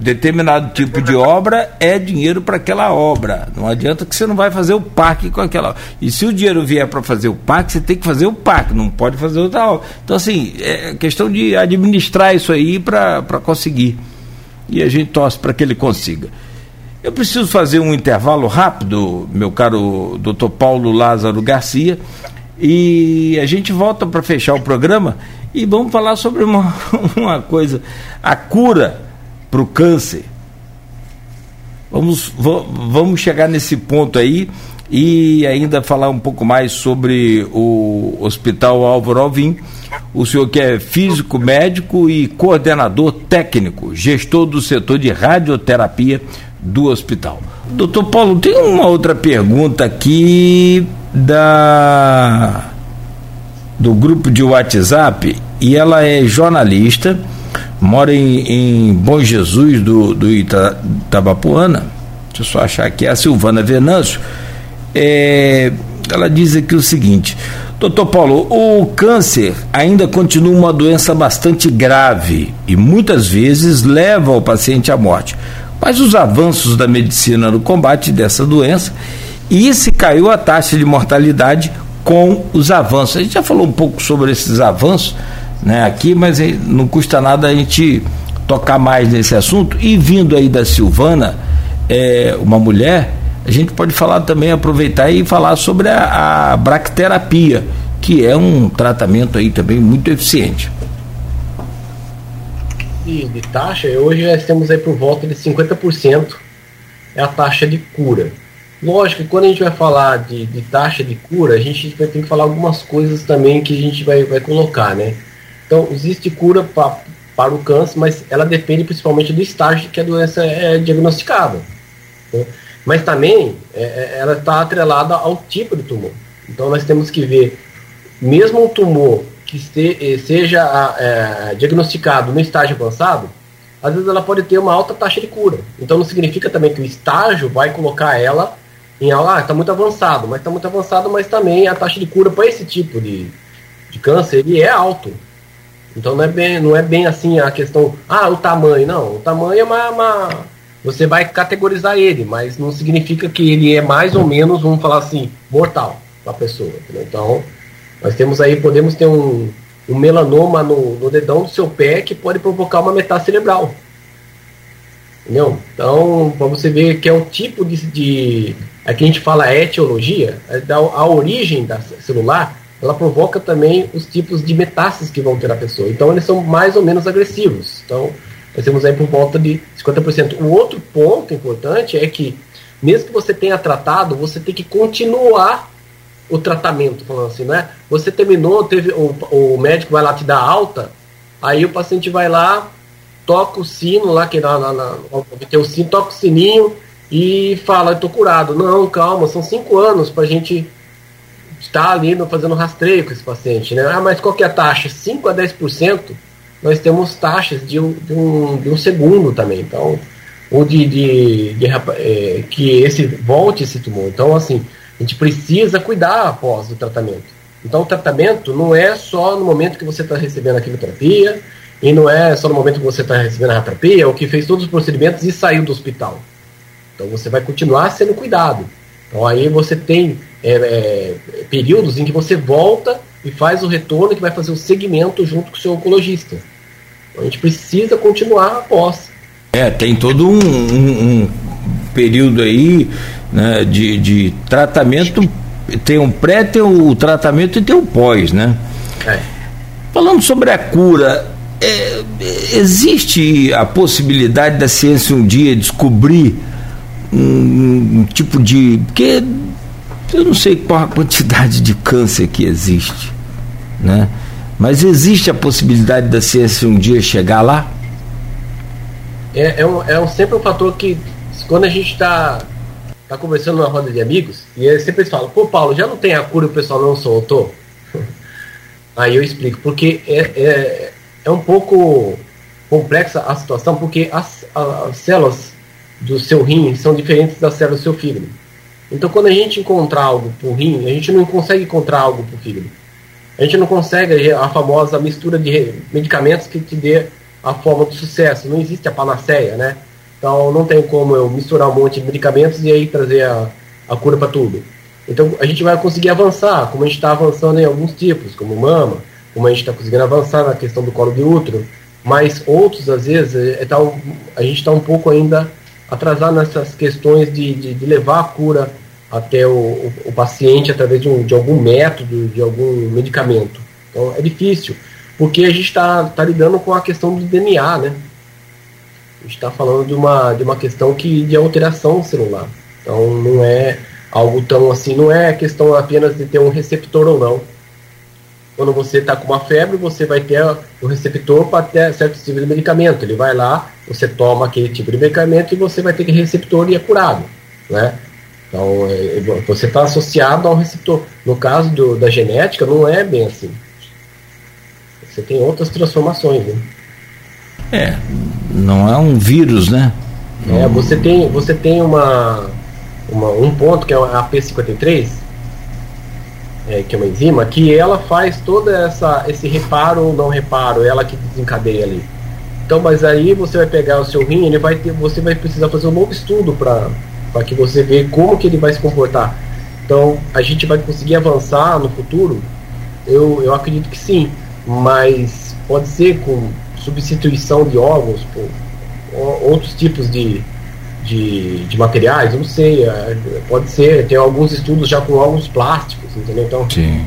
determinado tipo de obra é dinheiro para aquela obra. Não adianta que você não vai fazer o parque com aquela. E se o dinheiro vier para fazer o parque, você tem que fazer o parque, não pode fazer outra obra. Então, assim, é questão de administrar isso aí para conseguir. E a gente torce para que ele consiga. Eu preciso fazer um intervalo rápido, meu caro doutor Paulo Lázaro Garcia, e a gente volta para fechar o programa e vamos falar sobre uma, uma coisa, a cura para o câncer. Vamos, vamos chegar nesse ponto aí e ainda falar um pouco mais sobre o Hospital Álvaro Alvim. O senhor que é físico, médico e coordenador técnico, gestor do setor de radioterapia do hospital. Doutor Paulo, tem uma outra pergunta aqui da do grupo de WhatsApp e ela é jornalista mora em, em Bom Jesus do, do Ita, Itabapuana, deixa eu só achar aqui, a Silvana Venâncio, é, ela diz aqui o seguinte: Doutor Paulo, o câncer ainda continua uma doença bastante grave e muitas vezes leva o paciente à morte. Mas os avanços da medicina no combate dessa doença e se caiu a taxa de mortalidade com os avanços. A gente já falou um pouco sobre esses avanços né, aqui, mas não custa nada a gente tocar mais nesse assunto. E vindo aí da Silvana, é, uma mulher a gente pode falar também, aproveitar e falar sobre a, a bracterapia, que é um tratamento aí também muito eficiente. De, de taxa, hoje nós temos aí por volta de 50% é a taxa de cura. Lógico que quando a gente vai falar de, de taxa de cura, a gente vai ter que falar algumas coisas também que a gente vai, vai colocar, né? Então, existe cura pra, para o câncer, mas ela depende principalmente do estágio que a doença é diagnosticada. Né? Mas também é, é ela está atrelada ao tipo de tumor. Então nós temos que ver, mesmo um tumor que este, eh, seja é, diagnosticado no estágio avançado, às vezes ela pode ter uma alta taxa de cura. Então não significa também que o estágio vai colocar ela em ah, está muito avançado, mas está muito avançado, mas também a taxa de cura para esse tipo de, de câncer ele é alto. Então não é bem, não é bem assim a questão, ah, o tamanho, não, o tamanho é uma, uma você vai categorizar ele, mas não significa que ele é mais ou menos, vamos falar assim, mortal para a pessoa. Entendeu? Então, nós temos aí, podemos ter um, um melanoma no, no, dedão do seu pé que pode provocar uma metástase cerebral. Entendeu? Então, para você ver que é o tipo de, de. Aqui a gente fala etiologia, a, a origem da celular, ela provoca também os tipos de metástases que vão ter a pessoa. Então, eles são mais ou menos agressivos. Então, nós temos aí por volta de 50%. O outro ponto importante é que, mesmo que você tenha tratado, você tem que continuar o tratamento, falando assim, né? Você terminou, teve o, o médico vai lá te dar alta, aí o paciente vai lá, toca o sino lá, que na, na, na tem o sino, toca o sininho e fala, estou curado. Não, calma, são cinco anos para a gente estar ali no, fazendo rastreio com esse paciente, né? Ah, mas qual que é a taxa? 5 a 10%? nós temos taxas de um, de um, de um segundo também. Então, ou de, de, de é, que esse volte esse tumor. Então, assim, a gente precisa cuidar após o tratamento. Então, o tratamento não é só no momento que você está recebendo a quimioterapia, e não é só no momento que você está recebendo a radioterapia, ou que fez todos os procedimentos e saiu do hospital. Então, você vai continuar sendo cuidado. Então, aí você tem é, é, períodos em que você volta e faz o retorno que vai fazer o segmento junto com o seu oncologista. Então, a gente precisa continuar após. É, tem todo um, um, um período aí né, de, de tratamento, tem um pré, tem o tratamento e tem o pós, né? É. Falando sobre a cura, é, existe a possibilidade da ciência um dia descobrir um, um tipo de. Porque eu não sei qual a quantidade de câncer que existe, né? Mas existe a possibilidade da ciência um dia chegar lá? É, é, um, é um, sempre um fator que, quando a gente está tá conversando numa roda de amigos, e eles sempre falam, pô, Paulo, já não tem a cura o pessoal não soltou? Aí eu explico, porque é, é, é um pouco complexa a situação, porque as, as células do seu rim são diferentes das células do seu fígado. Então, quando a gente encontrar algo por rim, a gente não consegue encontrar algo por fígado. A gente não consegue a famosa mistura de medicamentos que te dê a forma do sucesso. Não existe a panaceia, né? Então, não tem como eu misturar um monte de medicamentos e aí trazer a, a cura para tudo. Então, a gente vai conseguir avançar, como a gente está avançando em alguns tipos, como mama, como a gente está conseguindo avançar na questão do colo de útero, mas outros, às vezes, é, tá, a gente está um pouco ainda atrasar nessas questões de, de, de levar a cura até o, o, o paciente através de, um, de algum método, de algum medicamento. Então é difícil, porque a gente está tá lidando com a questão do DNA, né? A gente está falando de uma, de uma questão que, de alteração celular. Então não é algo tão assim, não é questão apenas de ter um receptor ou não. Quando você está com uma febre, você vai ter o receptor para ter certo tipo de medicamento. Ele vai lá, você toma aquele tipo de medicamento e você vai ter que receptor e é curado, né? Então, é, é você está associado ao receptor. No caso do, da genética, não é bem assim. Você tem outras transformações, né? É, não é um vírus, né? É, você tem, você tem uma, uma um ponto que é a P53. É, que é uma enzima, que ela faz toda essa esse reparo ou não reparo, ela que desencadeia ali. Então, mas aí você vai pegar o seu rim, ele vai ter, você vai precisar fazer um novo estudo para que você veja como que ele vai se comportar. Então, a gente vai conseguir avançar no futuro? Eu, eu acredito que sim, mas pode ser com substituição de órgãos por outros tipos de, de, de materiais, eu não sei, é, pode ser, tem alguns estudos já com órgãos plásticos, entendeu? Então, sim.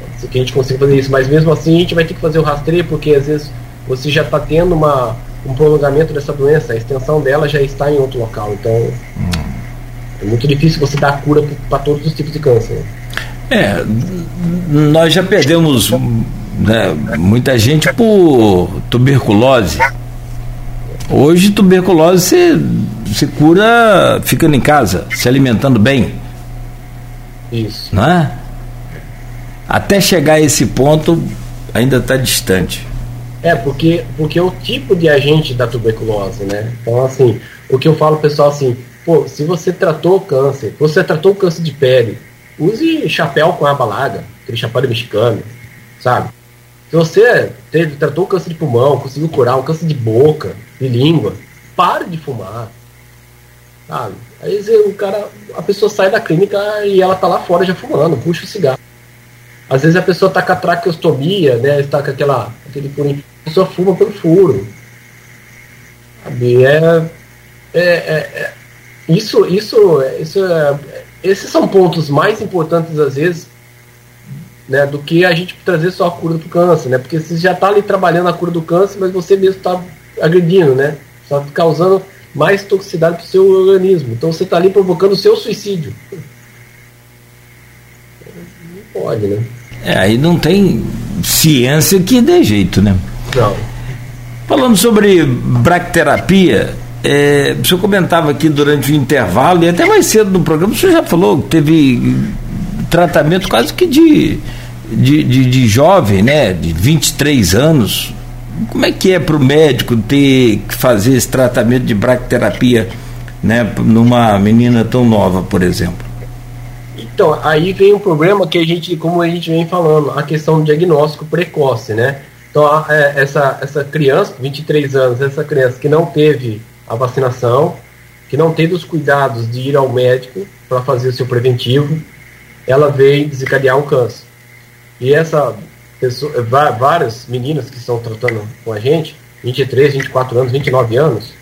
pode ser que a gente consiga fazer isso, mas mesmo assim a gente vai ter que fazer o rastreio, porque às vezes você já está tendo uma, um prolongamento dessa doença, a extensão dela já está em outro local, então hum. é muito difícil você dar cura para todos os tipos de câncer. Né? É, nós já perdemos né, muita gente por tuberculose. Hoje tuberculose você cura ficando em casa, se alimentando bem. Isso. Não é? Até chegar a esse ponto ainda está distante. É, porque, porque é o tipo de agente da tuberculose, né? Então, assim, o que eu falo pessoal assim, pô, se você tratou o câncer, você tratou o câncer de pele, use chapéu com aba larga, aquele chapéu mexicano, sabe? Se você teve, tratou o câncer de pulmão, conseguiu curar um câncer de boca, de língua, pare de fumar. Sabe? Aí o cara, a pessoa sai da clínica e ela tá lá fora já fumando, puxa o cigarro. Às vezes a pessoa tá com a traqueostomia, né? Está com aquela, aquele furinho. A pessoa fuma pelo furo. Sabe? É, é, é, é, isso, isso, isso é, esses são pontos mais importantes, às vezes, né, do que a gente trazer só a cura do câncer, né? Porque você já está ali trabalhando a cura do câncer, mas você mesmo está agredindo, né? Está causando mais toxicidade para o seu organismo. Então você está ali provocando o seu suicídio. Não pode, né? É, aí não tem ciência que dê jeito, né? Não. Falando sobre bracterapia, é, o senhor comentava aqui durante o intervalo, e até mais cedo no programa, o senhor já falou que teve tratamento quase que de, de, de, de jovem, né? De 23 anos. Como é que é para o médico ter que fazer esse tratamento de bracterapia né, numa menina tão nova, por exemplo? Então, aí vem um problema que a gente, como a gente vem falando, a questão do diagnóstico precoce, né? Então, é, essa, essa criança, 23 anos, essa criança que não teve a vacinação, que não teve os cuidados de ir ao médico para fazer o seu preventivo, ela veio desencadear um câncer. E essa pessoa, várias meninas que estão tratando com a gente, 23, 24 anos, 29 anos,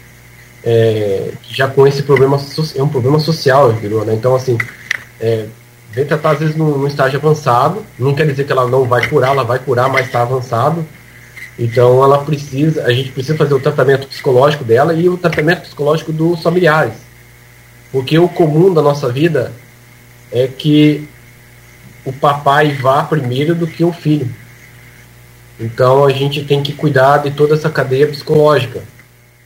é, já com esse problema, é um problema social, virou, né? Então, assim, é, vem tratar às vezes num, num estágio avançado, não quer dizer que ela não vai curar, ela vai curar, mas está avançado, então ela precisa, a gente precisa fazer o tratamento psicológico dela e o tratamento psicológico dos familiares. Porque o comum da nossa vida é que o papai vá primeiro do que o filho. Então a gente tem que cuidar de toda essa cadeia psicológica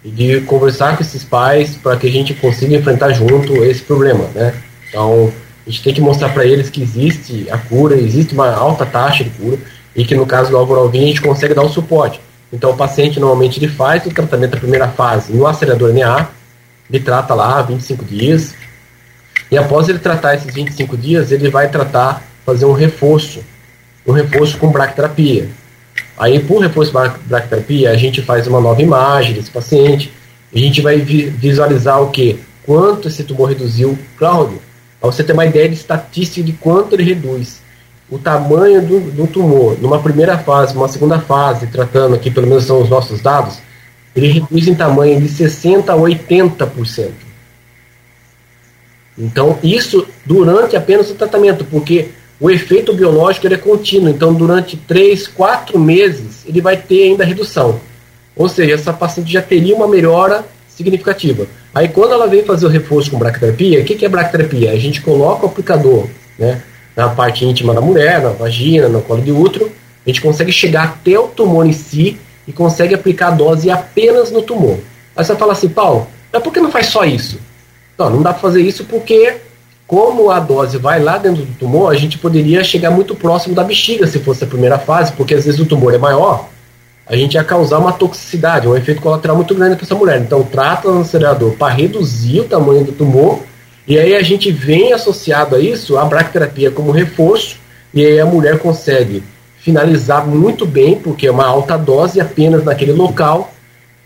e de conversar com esses pais para que a gente consiga enfrentar junto esse problema, né? Então a gente tem que mostrar para eles que existe a cura, existe uma alta taxa de cura e que no caso do Álvaro Alvim a gente consegue dar o suporte. Então o paciente normalmente ele faz o tratamento da primeira fase no acelerador NA, ele trata lá 25 dias, e após ele tratar esses 25 dias, ele vai tratar, fazer um reforço, um reforço com bracterapia. Aí, por reforço bracterapia, a gente faz uma nova imagem desse paciente, a gente vai visualizar o que? Quanto esse tumor reduziu, Cláudio, para você ter uma ideia de estatística de quanto ele reduz o tamanho do, do tumor, numa primeira fase, numa segunda fase, tratando aqui, pelo menos são os nossos dados, ele reduz em tamanho de 60% a 80%. Então, isso durante apenas o tratamento, porque o efeito biológico ele é contínuo. Então, durante 3, 4 meses, ele vai ter ainda redução. Ou seja, essa paciente já teria uma melhora significativa. Aí, quando ela vem fazer o reforço com bracterapia, o que, que é bracterapia? A gente coloca o aplicador, né? na parte íntima da mulher, na vagina, no colo de útero, a gente consegue chegar até o tumor em si e consegue aplicar a dose apenas no tumor. Aí você fala assim, Paulo, mas por que não faz só isso? Não, não dá para fazer isso porque, como a dose vai lá dentro do tumor, a gente poderia chegar muito próximo da bexiga se fosse a primeira fase, porque às vezes o tumor é maior, a gente ia causar uma toxicidade, um efeito colateral muito grande para essa mulher. Então, trata o acelerador para reduzir o tamanho do tumor e aí a gente vem associado a isso a bracterapia como reforço e aí a mulher consegue finalizar muito bem, porque é uma alta dose apenas naquele local,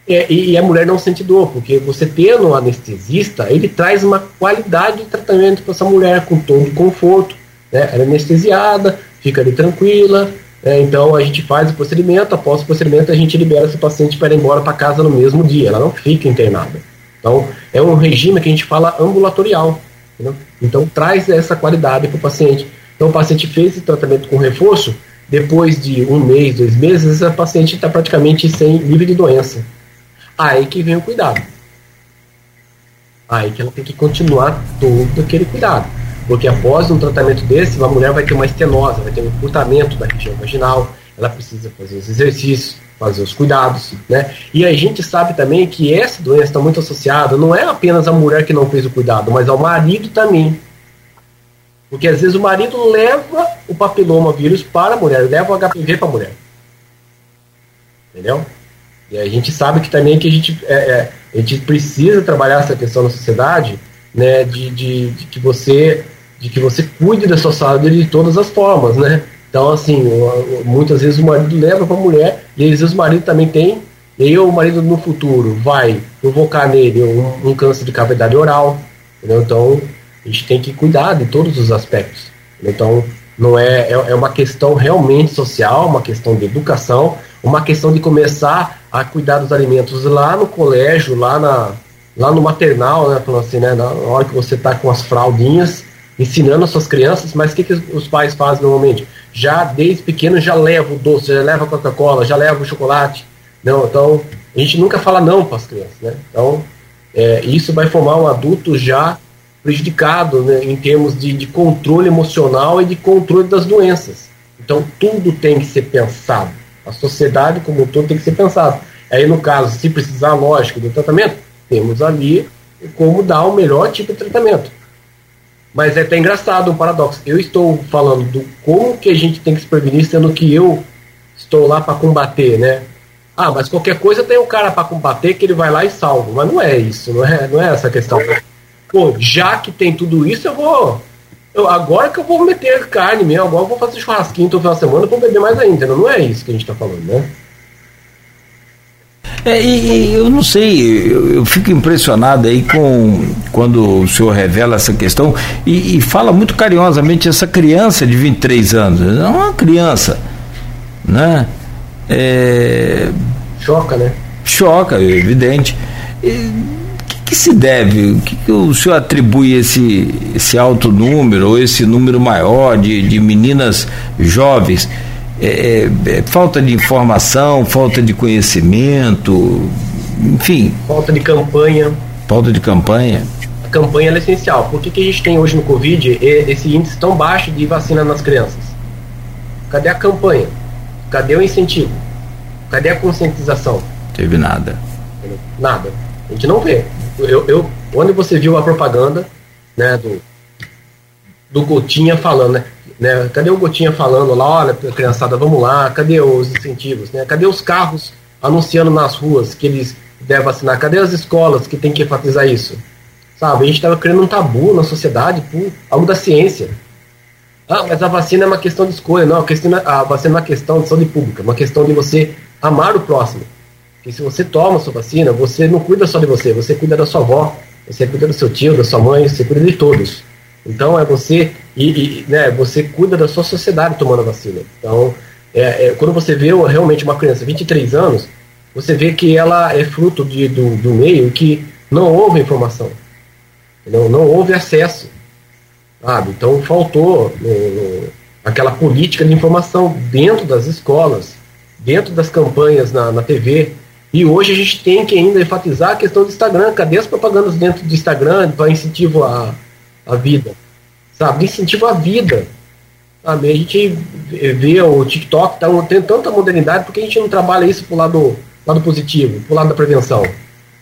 e, e, a mulher não sente dor, porque você tendo um anestesista, ele traz uma qualidade de tratamento para essa mulher, com tom de conforto, né? ela é anestesiada, fica ali tranquila, é, então a gente faz o procedimento, após o procedimento a gente libera essa paciente para ir embora para casa no mesmo dia, ela não fica internada. Então é um regime que a gente fala ambulatorial. Então traz essa qualidade para o paciente. Então o paciente fez esse tratamento com reforço, depois de um mês, dois meses, a paciente está praticamente sem livre de doença. Aí que vem o cuidado. Aí que ela tem que continuar todo aquele cuidado. Porque após um tratamento desse, a mulher vai ter uma estenose, vai ter um encurtamento da região vaginal, ela precisa fazer os exercícios, fazer os cuidados, né? E a gente sabe também que essa doença está muito associada, não é apenas a mulher que não fez o cuidado, mas ao marido também. Porque às vezes o marido leva o papiloma vírus para a mulher, leva o HPV para a mulher. Entendeu? E a gente sabe que também que a gente, é, é, a gente precisa trabalhar essa questão na sociedade, né, de, de, de que você de que você cuide da sua saúde de todas as formas, né? Então, assim, muitas vezes o marido leva para a mulher, e às vezes o marido também tem, e aí o marido no futuro vai provocar nele um, um câncer de cavidade oral, entendeu? Então, a gente tem que cuidar de todos os aspectos. Então, não é, é, é uma questão realmente social, uma questão de educação, uma questão de começar a cuidar dos alimentos lá no colégio, lá, na, lá no maternal, né? Falando assim, né? Na hora que você está com as fraldinhas, ensinando as suas crianças, mas o que, que os pais fazem normalmente? Já desde pequeno já leva o doce, já leva a Coca-Cola, já leva o chocolate. Não, então a gente nunca fala não para as crianças, né? Então é, isso vai formar um adulto já prejudicado né, em termos de, de controle emocional e de controle das doenças. Então tudo tem que ser pensado. A sociedade como um todo tem que ser pensado. Aí no caso, se precisar, lógico, do tratamento, temos ali como dar o melhor tipo de tratamento. Mas é até engraçado um paradoxo. Eu estou falando do como que a gente tem que se prevenir, sendo que eu estou lá para combater, né? Ah, mas qualquer coisa tem um cara para combater que ele vai lá e salva. Mas não é isso, não é, não é essa questão. Pô, já que tem tudo isso, eu vou. Eu, agora que eu vou meter carne mesmo, agora eu vou fazer churrasquinho todo final de semana, eu vou beber mais ainda. Não é isso que a gente está falando, né? É, e, e, eu não sei, eu, eu, fico impressionado aí com quando o senhor revela essa questão e, e, fala muito carinhosamente essa criança de 23 anos, não é uma criança, né? É... Choca, né? Choca, evidente. O que, que, se deve? O que, que, o senhor atribui esse, esse alto número ou esse número maior de, de meninas jovens? é, é, falta de informação, falta de conhecimento, enfim. Falta de campanha. Falta de campanha. A campanha é essencial. Por que, que a gente tem hoje no Covid esse índice tão baixo de vacina nas crianças? Cadê a campanha? Cadê o incentivo? Cadê a conscientização? Teve nada. Nada. A gente não vê. Eu, eu, onde você viu a propaganda né, do, do Gotinha falando, né? Né? Cadê o Gotinha falando lá, olha, criançada, vamos lá, cadê os incentivos? Né? Cadê os carros anunciando nas ruas que eles devem vacinar? Cadê as escolas que tem que enfatizar isso? Sabe, a gente estava criando um tabu na sociedade por algo da ciência. Ah, mas a vacina é uma questão de escolha. Não, a, questão, a vacina é uma questão de saúde pública, uma questão de você amar o próximo. Porque se você toma a sua vacina, você não cuida só de você, você cuida da sua avó, você cuida do seu tio, da sua mãe, você cuida de todos. Então é você e, e né, você cuida da sua sociedade tomando a vacina. Então, é, é, quando você vê realmente uma criança de 23 anos, você vê que ela é fruto de, do, do meio que não houve informação, não, não houve acesso. Sabe? Então faltou no, no, aquela política de informação dentro das escolas, dentro das campanhas na, na TV. E hoje a gente tem que ainda enfatizar a questão do Instagram. Cadê as propagandas dentro do Instagram para incentivo a, a vida, sabe? Incentivo à vida. Sabe? A gente vê o TikTok, tá, tem tanta modernidade, porque a gente não trabalha isso pro lado, lado positivo, pro lado da prevenção?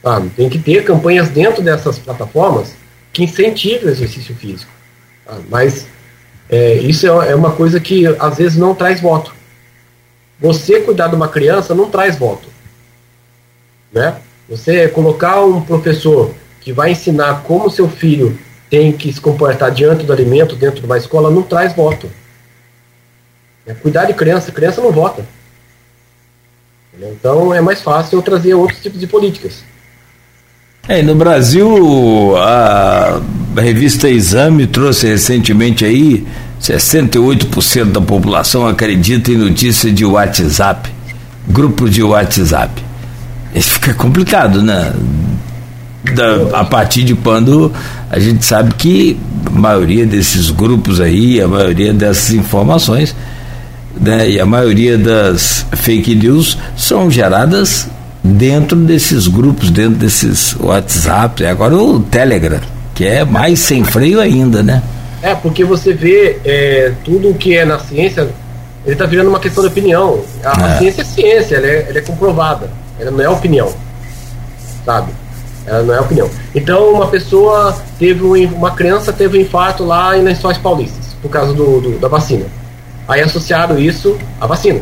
Sabe? Tem que ter campanhas dentro dessas plataformas que incentivem o exercício físico. Sabe? Mas é, isso é, é uma coisa que às vezes não traz voto. Você cuidar de uma criança não traz voto. Né? Você colocar um professor que vai ensinar como seu filho tem que se comportar diante do alimento dentro de uma escola não traz voto. É cuidar de criança, criança não vota. Então é mais fácil eu trazer outros tipos de políticas. É, no Brasil, a revista Exame trouxe recentemente aí 68% da população acredita em notícias de WhatsApp, grupos de WhatsApp. Isso fica complicado, né? Da, a partir de quando a gente sabe que a maioria desses grupos aí, a maioria dessas informações, né, e a maioria das fake news são geradas dentro desses grupos, dentro desses WhatsApp, agora o Telegram, que é mais sem freio ainda, né? É, porque você vê é, tudo o que é na ciência, ele está virando uma questão de opinião. A, é. a ciência é ciência, ela é, ela é, comprovada, ela não é opinião, sabe? Ela não é opinião. Então, uma pessoa teve um, uma criança teve um infarto lá em Lençóis Paulistas, por causa do, do da vacina. Aí associaram isso à vacina.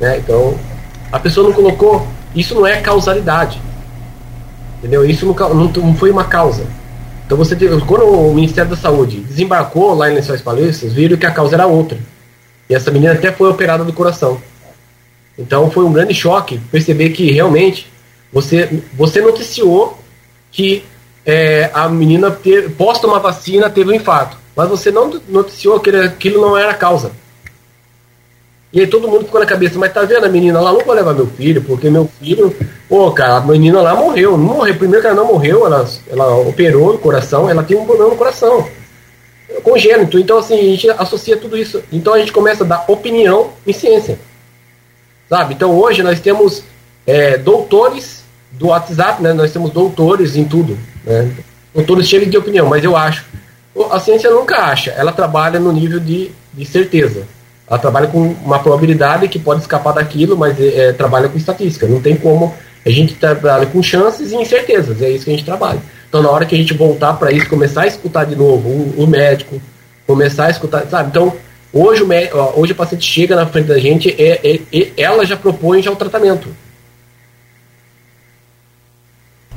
Né? Então, a pessoa não colocou isso não é causalidade. Entendeu? Isso não, não foi uma causa. Então você quando o Ministério da Saúde desembarcou lá em Lençóis Paulistas, viram que a causa era outra. E essa menina até foi operada do coração. Então foi um grande choque perceber que realmente você, você noticiou que é, a menina ter, pós tomar vacina teve um infarto, mas você não noticiou que aquilo não era a causa. E aí todo mundo ficou na cabeça, mas tá vendo a menina lá, não vou levar meu filho, porque meu filho, pô, cara, a menina lá morreu, não morreu, primeiro que ela não morreu, ela, ela operou o coração, ela tem um problema no coração, congênito, então assim, a gente associa tudo isso, então a gente começa a dar opinião em ciência, sabe? Então hoje nós temos é, doutores do WhatsApp, né, nós temos doutores em tudo, né, doutores cheios de opinião, mas eu acho, a ciência nunca acha, ela trabalha no nível de, de certeza, ela trabalha com uma probabilidade que pode escapar daquilo, mas é, é, trabalha com estatística. Não tem como. A gente trabalha com chances e incertezas, é isso que a gente trabalha. Então, na hora que a gente voltar para isso, começar a escutar de novo o, o, médico, começar a escutar, sabe? Então, hoje o, hoje o paciente chega na frente da gente, é, é, é ela já propõe já o tratamento.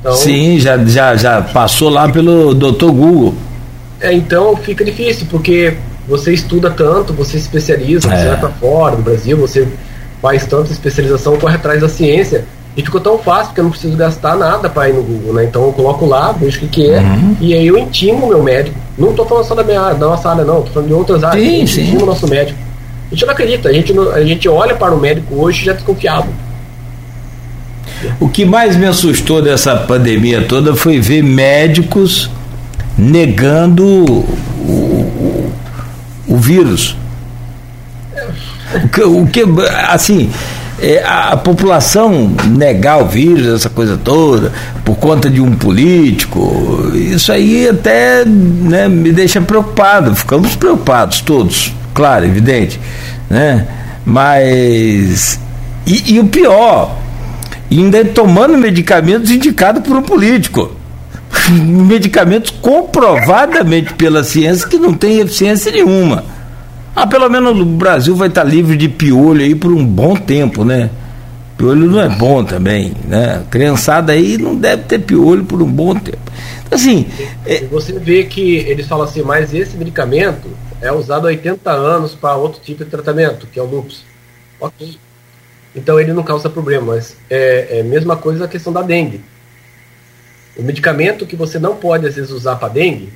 Então, Sim, já, já, já passou lá pelo Dr. Google. É, então fica difícil, porque você estuda tanto, você se especializa, é. você vai para fora do Brasil, você faz tanta especialização, corre atrás da ciência. E ficou tão fácil que eu não preciso gastar nada para ir no Google, né? Então eu coloco lá, vejo o que, que é, uhum. e aí eu intimo o meu médico. Não estou falando só da minha da nossa área, não, estou falando de outras áreas. Sim, eu intimo o nosso médico. A gente não acredita, a gente, não, a gente olha para o médico hoje já desconfiado. O que mais me assustou dessa pandemia toda foi ver médicos negando o, o vírus. O que, o que assim, é, a, população negar o vírus, essa coisa toda, por conta de um político, isso aí até né, me deixa preocupado. Ficamos preocupados todos, claro, evidente, né? Mas e, e o pior, ainda é tomando medicamentos indicados por um político. medicamentos comprovadamente pela ciência que não tem eficiência nenhuma. Ah, pelo menos o Brasil vai estar livre de piolho aí por um bom tempo, né? Piolho não é bom também, né? Criançada aí não deve ter piolho por um bom tempo. Assim. É... Você vê que eles falam assim, mas esse medicamento é usado há 80 anos para outro tipo de tratamento, que é o lúpus. Ok. Então ele não causa problema, mas é, é mesma coisa a questão da dengue. O medicamento que você não pode, às vezes, usar para dengue,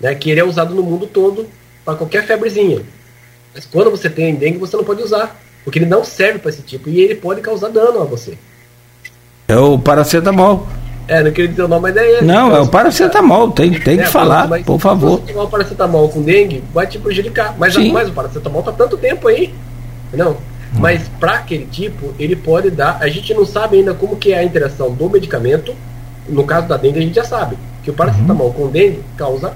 né, que ele é usado no mundo todo para qualquer febrezinha. Mas quando você tem dengue, você não pode usar, porque ele não serve para esse tipo e ele pode causar dano a você. É o paracetamol. É, não queria dizer o nome, mas é ele. Não, é o paracetamol, tem, tem é, que falar, mas, por favor. Se você tomar o paracetamol com dengue, vai te prejudicar. Mas, mas o paracetamol tá tanto tempo aí, não? Hum. Mas para aquele tipo, ele pode dar. A gente não sabe ainda como que é a interação do medicamento no caso da dengue, a gente já sabe que o paracetamol uhum. com dengue causa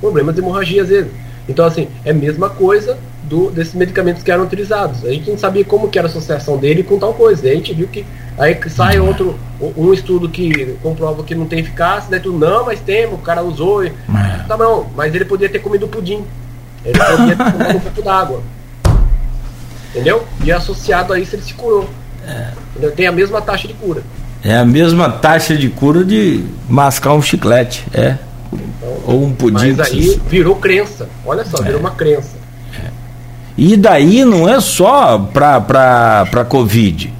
problemas de hemorragia às vezes. Então, assim, é a mesma coisa do, desses medicamentos que eram utilizados. A gente não sabia como que era a associação dele com tal coisa. a gente viu que aí sai uhum. outro, um estudo que comprova que não tem eficácia, daí tu, não, mas tem, o cara usou. E, uhum. tá bom, mas ele podia ter comido pudim. Ele podia ter comido um pouco d'água. Entendeu? E associado a isso ele se curou. É. Tem a mesma taxa de cura. É a mesma taxa de cura de mascar um chiclete, é. Ou um pudim. Mas aí virou crença. Olha só, é. virou uma crença. É. E daí não é só para Covid,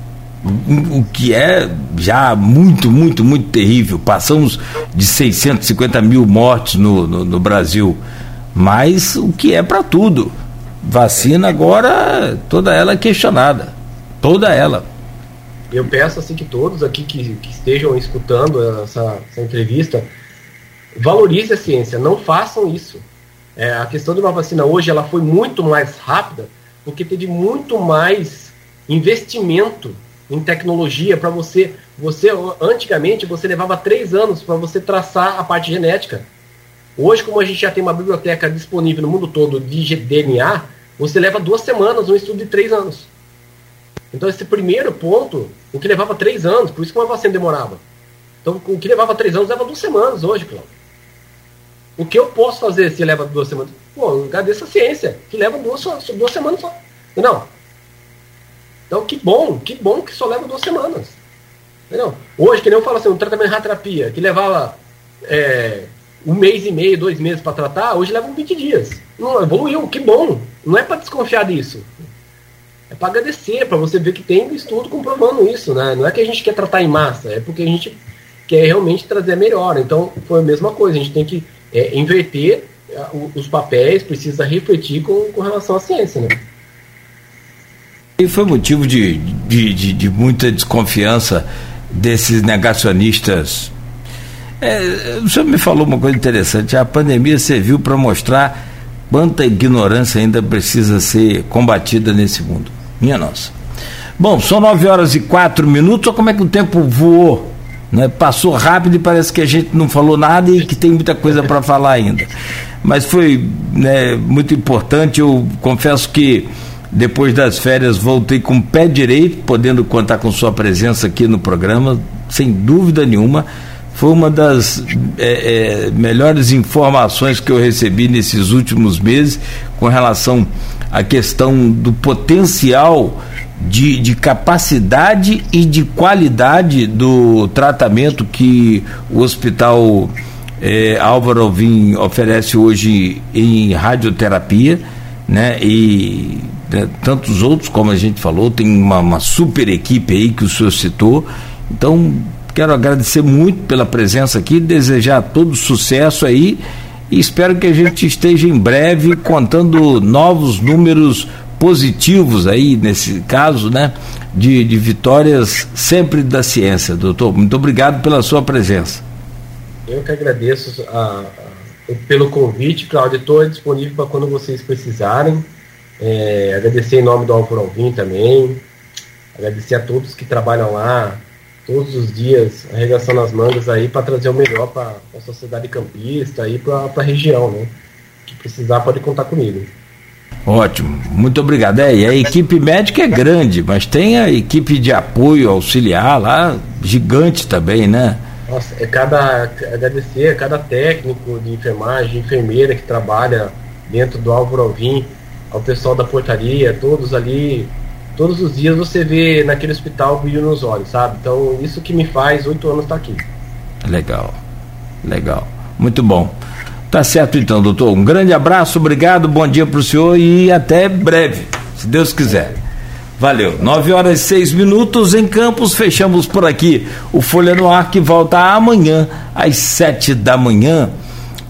o que é já muito, muito, muito terrível. Passamos de 650 mil mortes no, no, no Brasil, mas o que é para tudo. Vacina agora, toda ela é questionada. Toda ela. Eu peço assim que todos aqui que, que estejam escutando essa, essa entrevista valorize a ciência, não façam isso. É, a questão de uma vacina hoje ela foi muito mais rápida porque teve muito mais investimento em tecnologia para você. Você antigamente você levava três anos para você traçar a parte genética. Hoje, como a gente já tem uma biblioteca disponível no mundo todo de DNA, você leva duas semanas um estudo de três anos. Então esse primeiro ponto, o que levava três anos, por isso que uma vacina demorava. Então o que levava três anos leva duas semanas hoje, Cláudio. O que eu posso fazer se leva duas semanas? Pô, agradeço a ciência, que leva duas, só, duas semanas só. Não. Então, que bom, que bom que só leva duas semanas. Entendeu? Hoje, que nem eu falo assim, um tratamento de radioterapia, que levava é, um mês e meio, dois meses para tratar, hoje leva 20 dias. Não, evoluiu, que bom. Não é para desconfiar disso. É para agradecer, para você ver que tem estudo comprovando isso. Né? Não é que a gente quer tratar em massa, é porque a gente quer realmente trazer a melhora. Então, foi a mesma coisa. A gente tem que é, inverter é, os papéis, precisa refletir com, com relação à ciência, né? E foi motivo de, de, de, de muita desconfiança desses negacionistas. É, o senhor me falou uma coisa interessante: a pandemia serviu para mostrar quanta ignorância ainda precisa ser combatida nesse mundo. Minha nossa. Bom, são nove horas e quatro minutos. Olha como é que o tempo voou. Né? Passou rápido e parece que a gente não falou nada e que tem muita coisa para falar ainda. Mas foi né, muito importante. Eu confesso que depois das férias voltei com o pé direito, podendo contar com sua presença aqui no programa, sem dúvida nenhuma. Foi uma das é, é, melhores informações que eu recebi nesses últimos meses com relação à questão do potencial de, de capacidade e de qualidade do tratamento que o hospital é, Álvaro Alvim oferece hoje em radioterapia, né? E né, tantos outros, como a gente falou, tem uma, uma super equipe aí que o senhor citou. Então, quero agradecer muito pela presença aqui, desejar todo sucesso aí e espero que a gente esteja em breve contando novos números positivos aí, nesse caso, né? De, de vitórias sempre da ciência, doutor. Muito obrigado pela sua presença. Eu que agradeço a, a, pelo convite, Cláudio. Estou disponível para quando vocês precisarem. É, agradecer em nome do Alvaro Alvim também. Agradecer a todos que trabalham lá todos os dias, arregaçando as mangas aí para trazer o melhor para a sociedade campista e para a região, né? Que precisar pode contar comigo. Ótimo, muito obrigado. É, e a equipe médica é grande, mas tem a equipe de apoio auxiliar lá, gigante também, né? Nossa, é cada agradecer a cada técnico de enfermagem, enfermeira que trabalha dentro do Álvaro Alvim, ao pessoal da portaria, todos ali, todos os dias você vê naquele hospital brilho nos olhos, sabe? Então isso que me faz oito anos estar aqui. Legal, legal, muito bom. Tá certo então, doutor. Um grande abraço, obrigado, bom dia para o senhor e até breve, se Deus quiser. Valeu. 9 horas e 6 minutos em Campos, fechamos por aqui o Folha no Ar que volta amanhã às 7 da manhã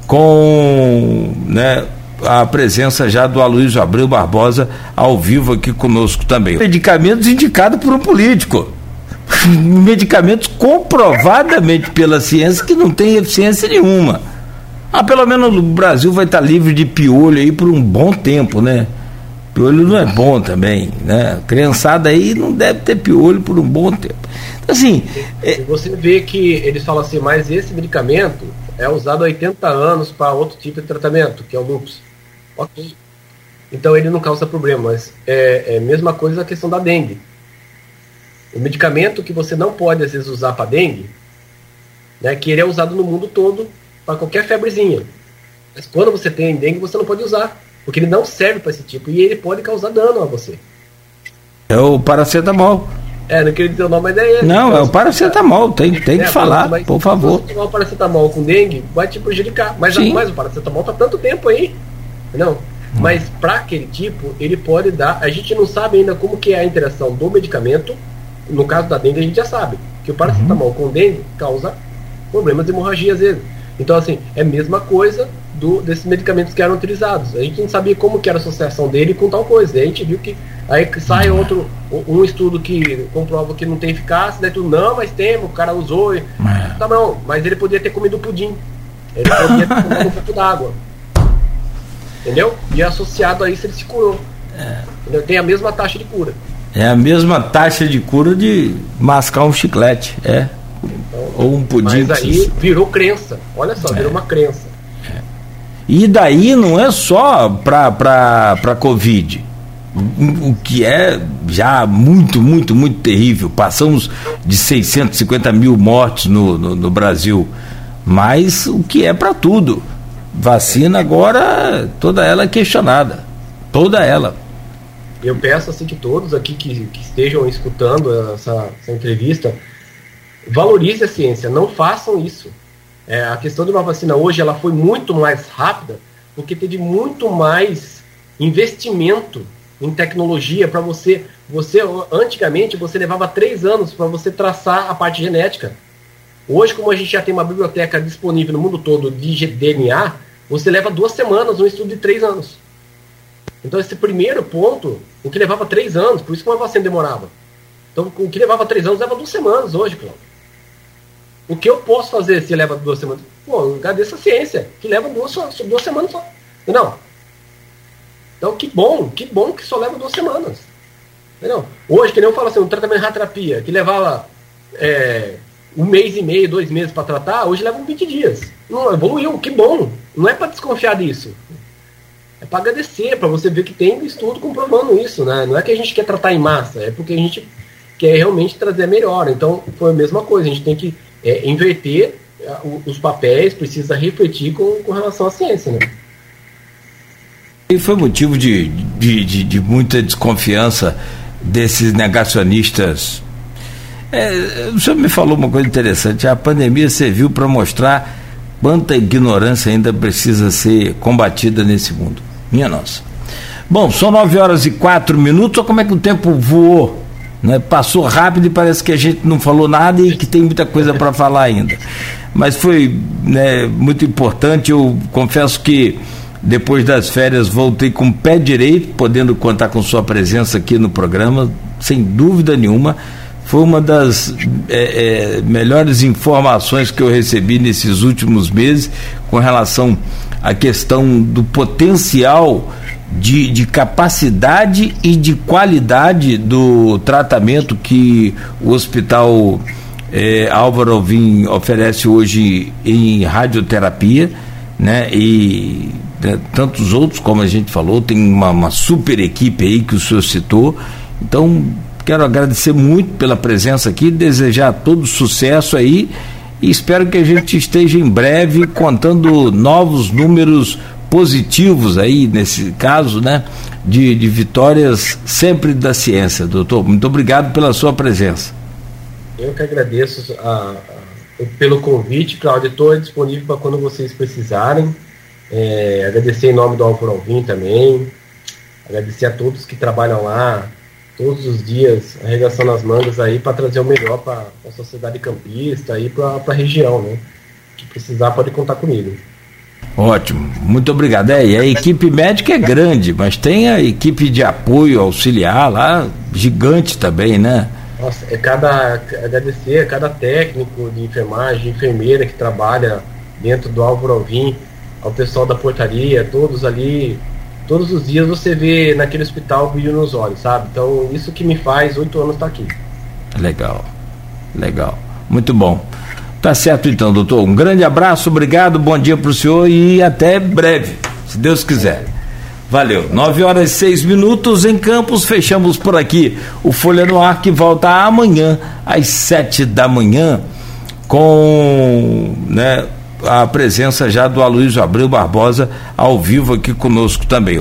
com né, a presença já do Aloysio Abreu Barbosa ao vivo aqui conosco também. Medicamentos indicados por um político. Medicamentos comprovadamente pela ciência que não tem eficiência nenhuma. Ah, pelo menos o Brasil vai estar livre de piolho aí por um bom tempo, né? Piolho não é bom também, né? Criançada aí não deve ter piolho por um bom tempo. Então, assim. É... Você vê que eles falam assim, mas esse medicamento é usado há 80 anos para outro tipo de tratamento, que é o lúpus. Ok. Então ele não causa problema, mas é, é a mesma coisa a questão da dengue. O medicamento que você não pode às vezes usar para dengue, né, que ele é usado no mundo todo para qualquer febrezinha. Mas quando você tem dengue, você não pode usar, porque ele não serve para esse tipo e ele pode causar dano a você. É o paracetamol. É, não queria dizer o nome, mas é ele. Não, é o paracetamol, tem, tem é, que falar, mas, por favor. Se você tomar o paracetamol com dengue, vai te prejudicar. Mas, mas o paracetamol tá tanto tempo aí. Não. Mas para aquele tipo, ele pode dar. A gente não sabe ainda como que é a interação do medicamento. No caso da dengue, a gente já sabe que o paracetamol uhum. com dengue causa problemas de hemorragia às vezes. Então, assim, é a mesma coisa do, desses medicamentos que eram utilizados. A gente não sabia como que era a associação dele com tal coisa. a gente viu que aí sai uhum. outro, um estudo que comprova que não tem eficácia, daí tu, não, mas tem, o cara usou. E, tá bom, mas ele podia ter comido pudim. Ele podia ter comido um pouco d'água. Entendeu? E associado a isso ele se curou. É. Tem a mesma taxa de cura. É a mesma taxa de cura de mascar um chiclete, é. Ou um pudim. Mas aí virou crença. Olha só, é. virou uma crença. É. E daí não é só para Covid. O que é já muito, muito, muito terrível. Passamos de 650 mil mortes no, no, no Brasil. Mas o que é para tudo. Vacina agora, toda ela é questionada. Toda ela. Eu peço assim que todos aqui que, que estejam escutando essa, essa entrevista valorize a ciência, não façam isso. É, a questão de uma vacina hoje ela foi muito mais rápida porque teve muito mais investimento em tecnologia para você. Você antigamente você levava três anos para você traçar a parte genética. Hoje, como a gente já tem uma biblioteca disponível no mundo todo de DNA, você leva duas semanas um estudo de três anos. Então, esse primeiro ponto, o que levava três anos, por isso que uma vacina demorava. Então, o que levava três anos leva duas semanas hoje, Cláudio. O que eu posso fazer se leva duas semanas? Pô, agradeço a ciência, que leva duas, duas semanas só. Não. Então, que bom, que bom que só leva duas semanas. Entendeu? Hoje, que nem eu falo assim, um tratamento de radioterapia, que levava é, um mês e meio, dois meses para tratar, hoje leva 20 dias. Não, evoluiu, que bom. Não é para desconfiar disso. É para agradecer, para você ver que tem estudo comprovando isso, né? Não é que a gente quer tratar em massa, é porque a gente quer realmente trazer a. Então, foi a mesma coisa, a gente tem que é, inverter os papéis, precisa refletir com, com relação à ciência, né? E foi motivo de, de, de, de muita desconfiança desses negacionistas é, o senhor me falou uma coisa interessante. A pandemia serviu para mostrar quanta ignorância ainda precisa ser combatida nesse mundo. Minha nossa. Bom, são nove horas e quatro minutos. Olha como é que o tempo voou. Né? Passou rápido e parece que a gente não falou nada e que tem muita coisa para falar ainda. Mas foi né, muito importante. Eu confesso que depois das férias voltei com o pé direito, podendo contar com sua presença aqui no programa, sem dúvida nenhuma foi uma das é, é, melhores informações que eu recebi nesses últimos meses com relação à questão do potencial de, de capacidade e de qualidade do tratamento que o hospital é, Álvaro Alvim oferece hoje em radioterapia, né? E né, tantos outros, como a gente falou, tem uma, uma super equipe aí que o senhor citou. Então, Quero agradecer muito pela presença aqui, desejar todo sucesso aí e espero que a gente esteja em breve contando novos números positivos aí, nesse caso, né? De, de vitórias sempre da ciência, doutor. Muito obrigado pela sua presença. Eu que agradeço a, a, pelo convite, Cláudio. Estou disponível para quando vocês precisarem. É, agradecer em nome do Álvaro Alvim também. Agradecer a todos que trabalham lá, todos os dias arregaçando as mangas aí para trazer o melhor para a sociedade campista e para a região, né? Que precisar pode contar comigo. Ótimo, muito obrigado. É, e a equipe médica é grande, mas tem a equipe de apoio auxiliar lá, gigante também, né? Nossa, é cada agradecer a cada técnico de enfermagem, enfermeira que trabalha dentro do Álvaro Alvim, ao pessoal da portaria, todos ali todos os dias você vê naquele hospital brilho nos olhos, sabe? Então, isso que me faz oito anos estar tá aqui. Legal, legal. Muito bom. Tá certo então, doutor. Um grande abraço, obrigado, bom dia para o senhor e até breve, se Deus quiser. Valeu. Nove horas e seis minutos em Campos, fechamos por aqui o Folha no Ar que volta amanhã às sete da manhã com né, a presença já do Aloysio Abreu Barbosa ao vivo aqui conosco também.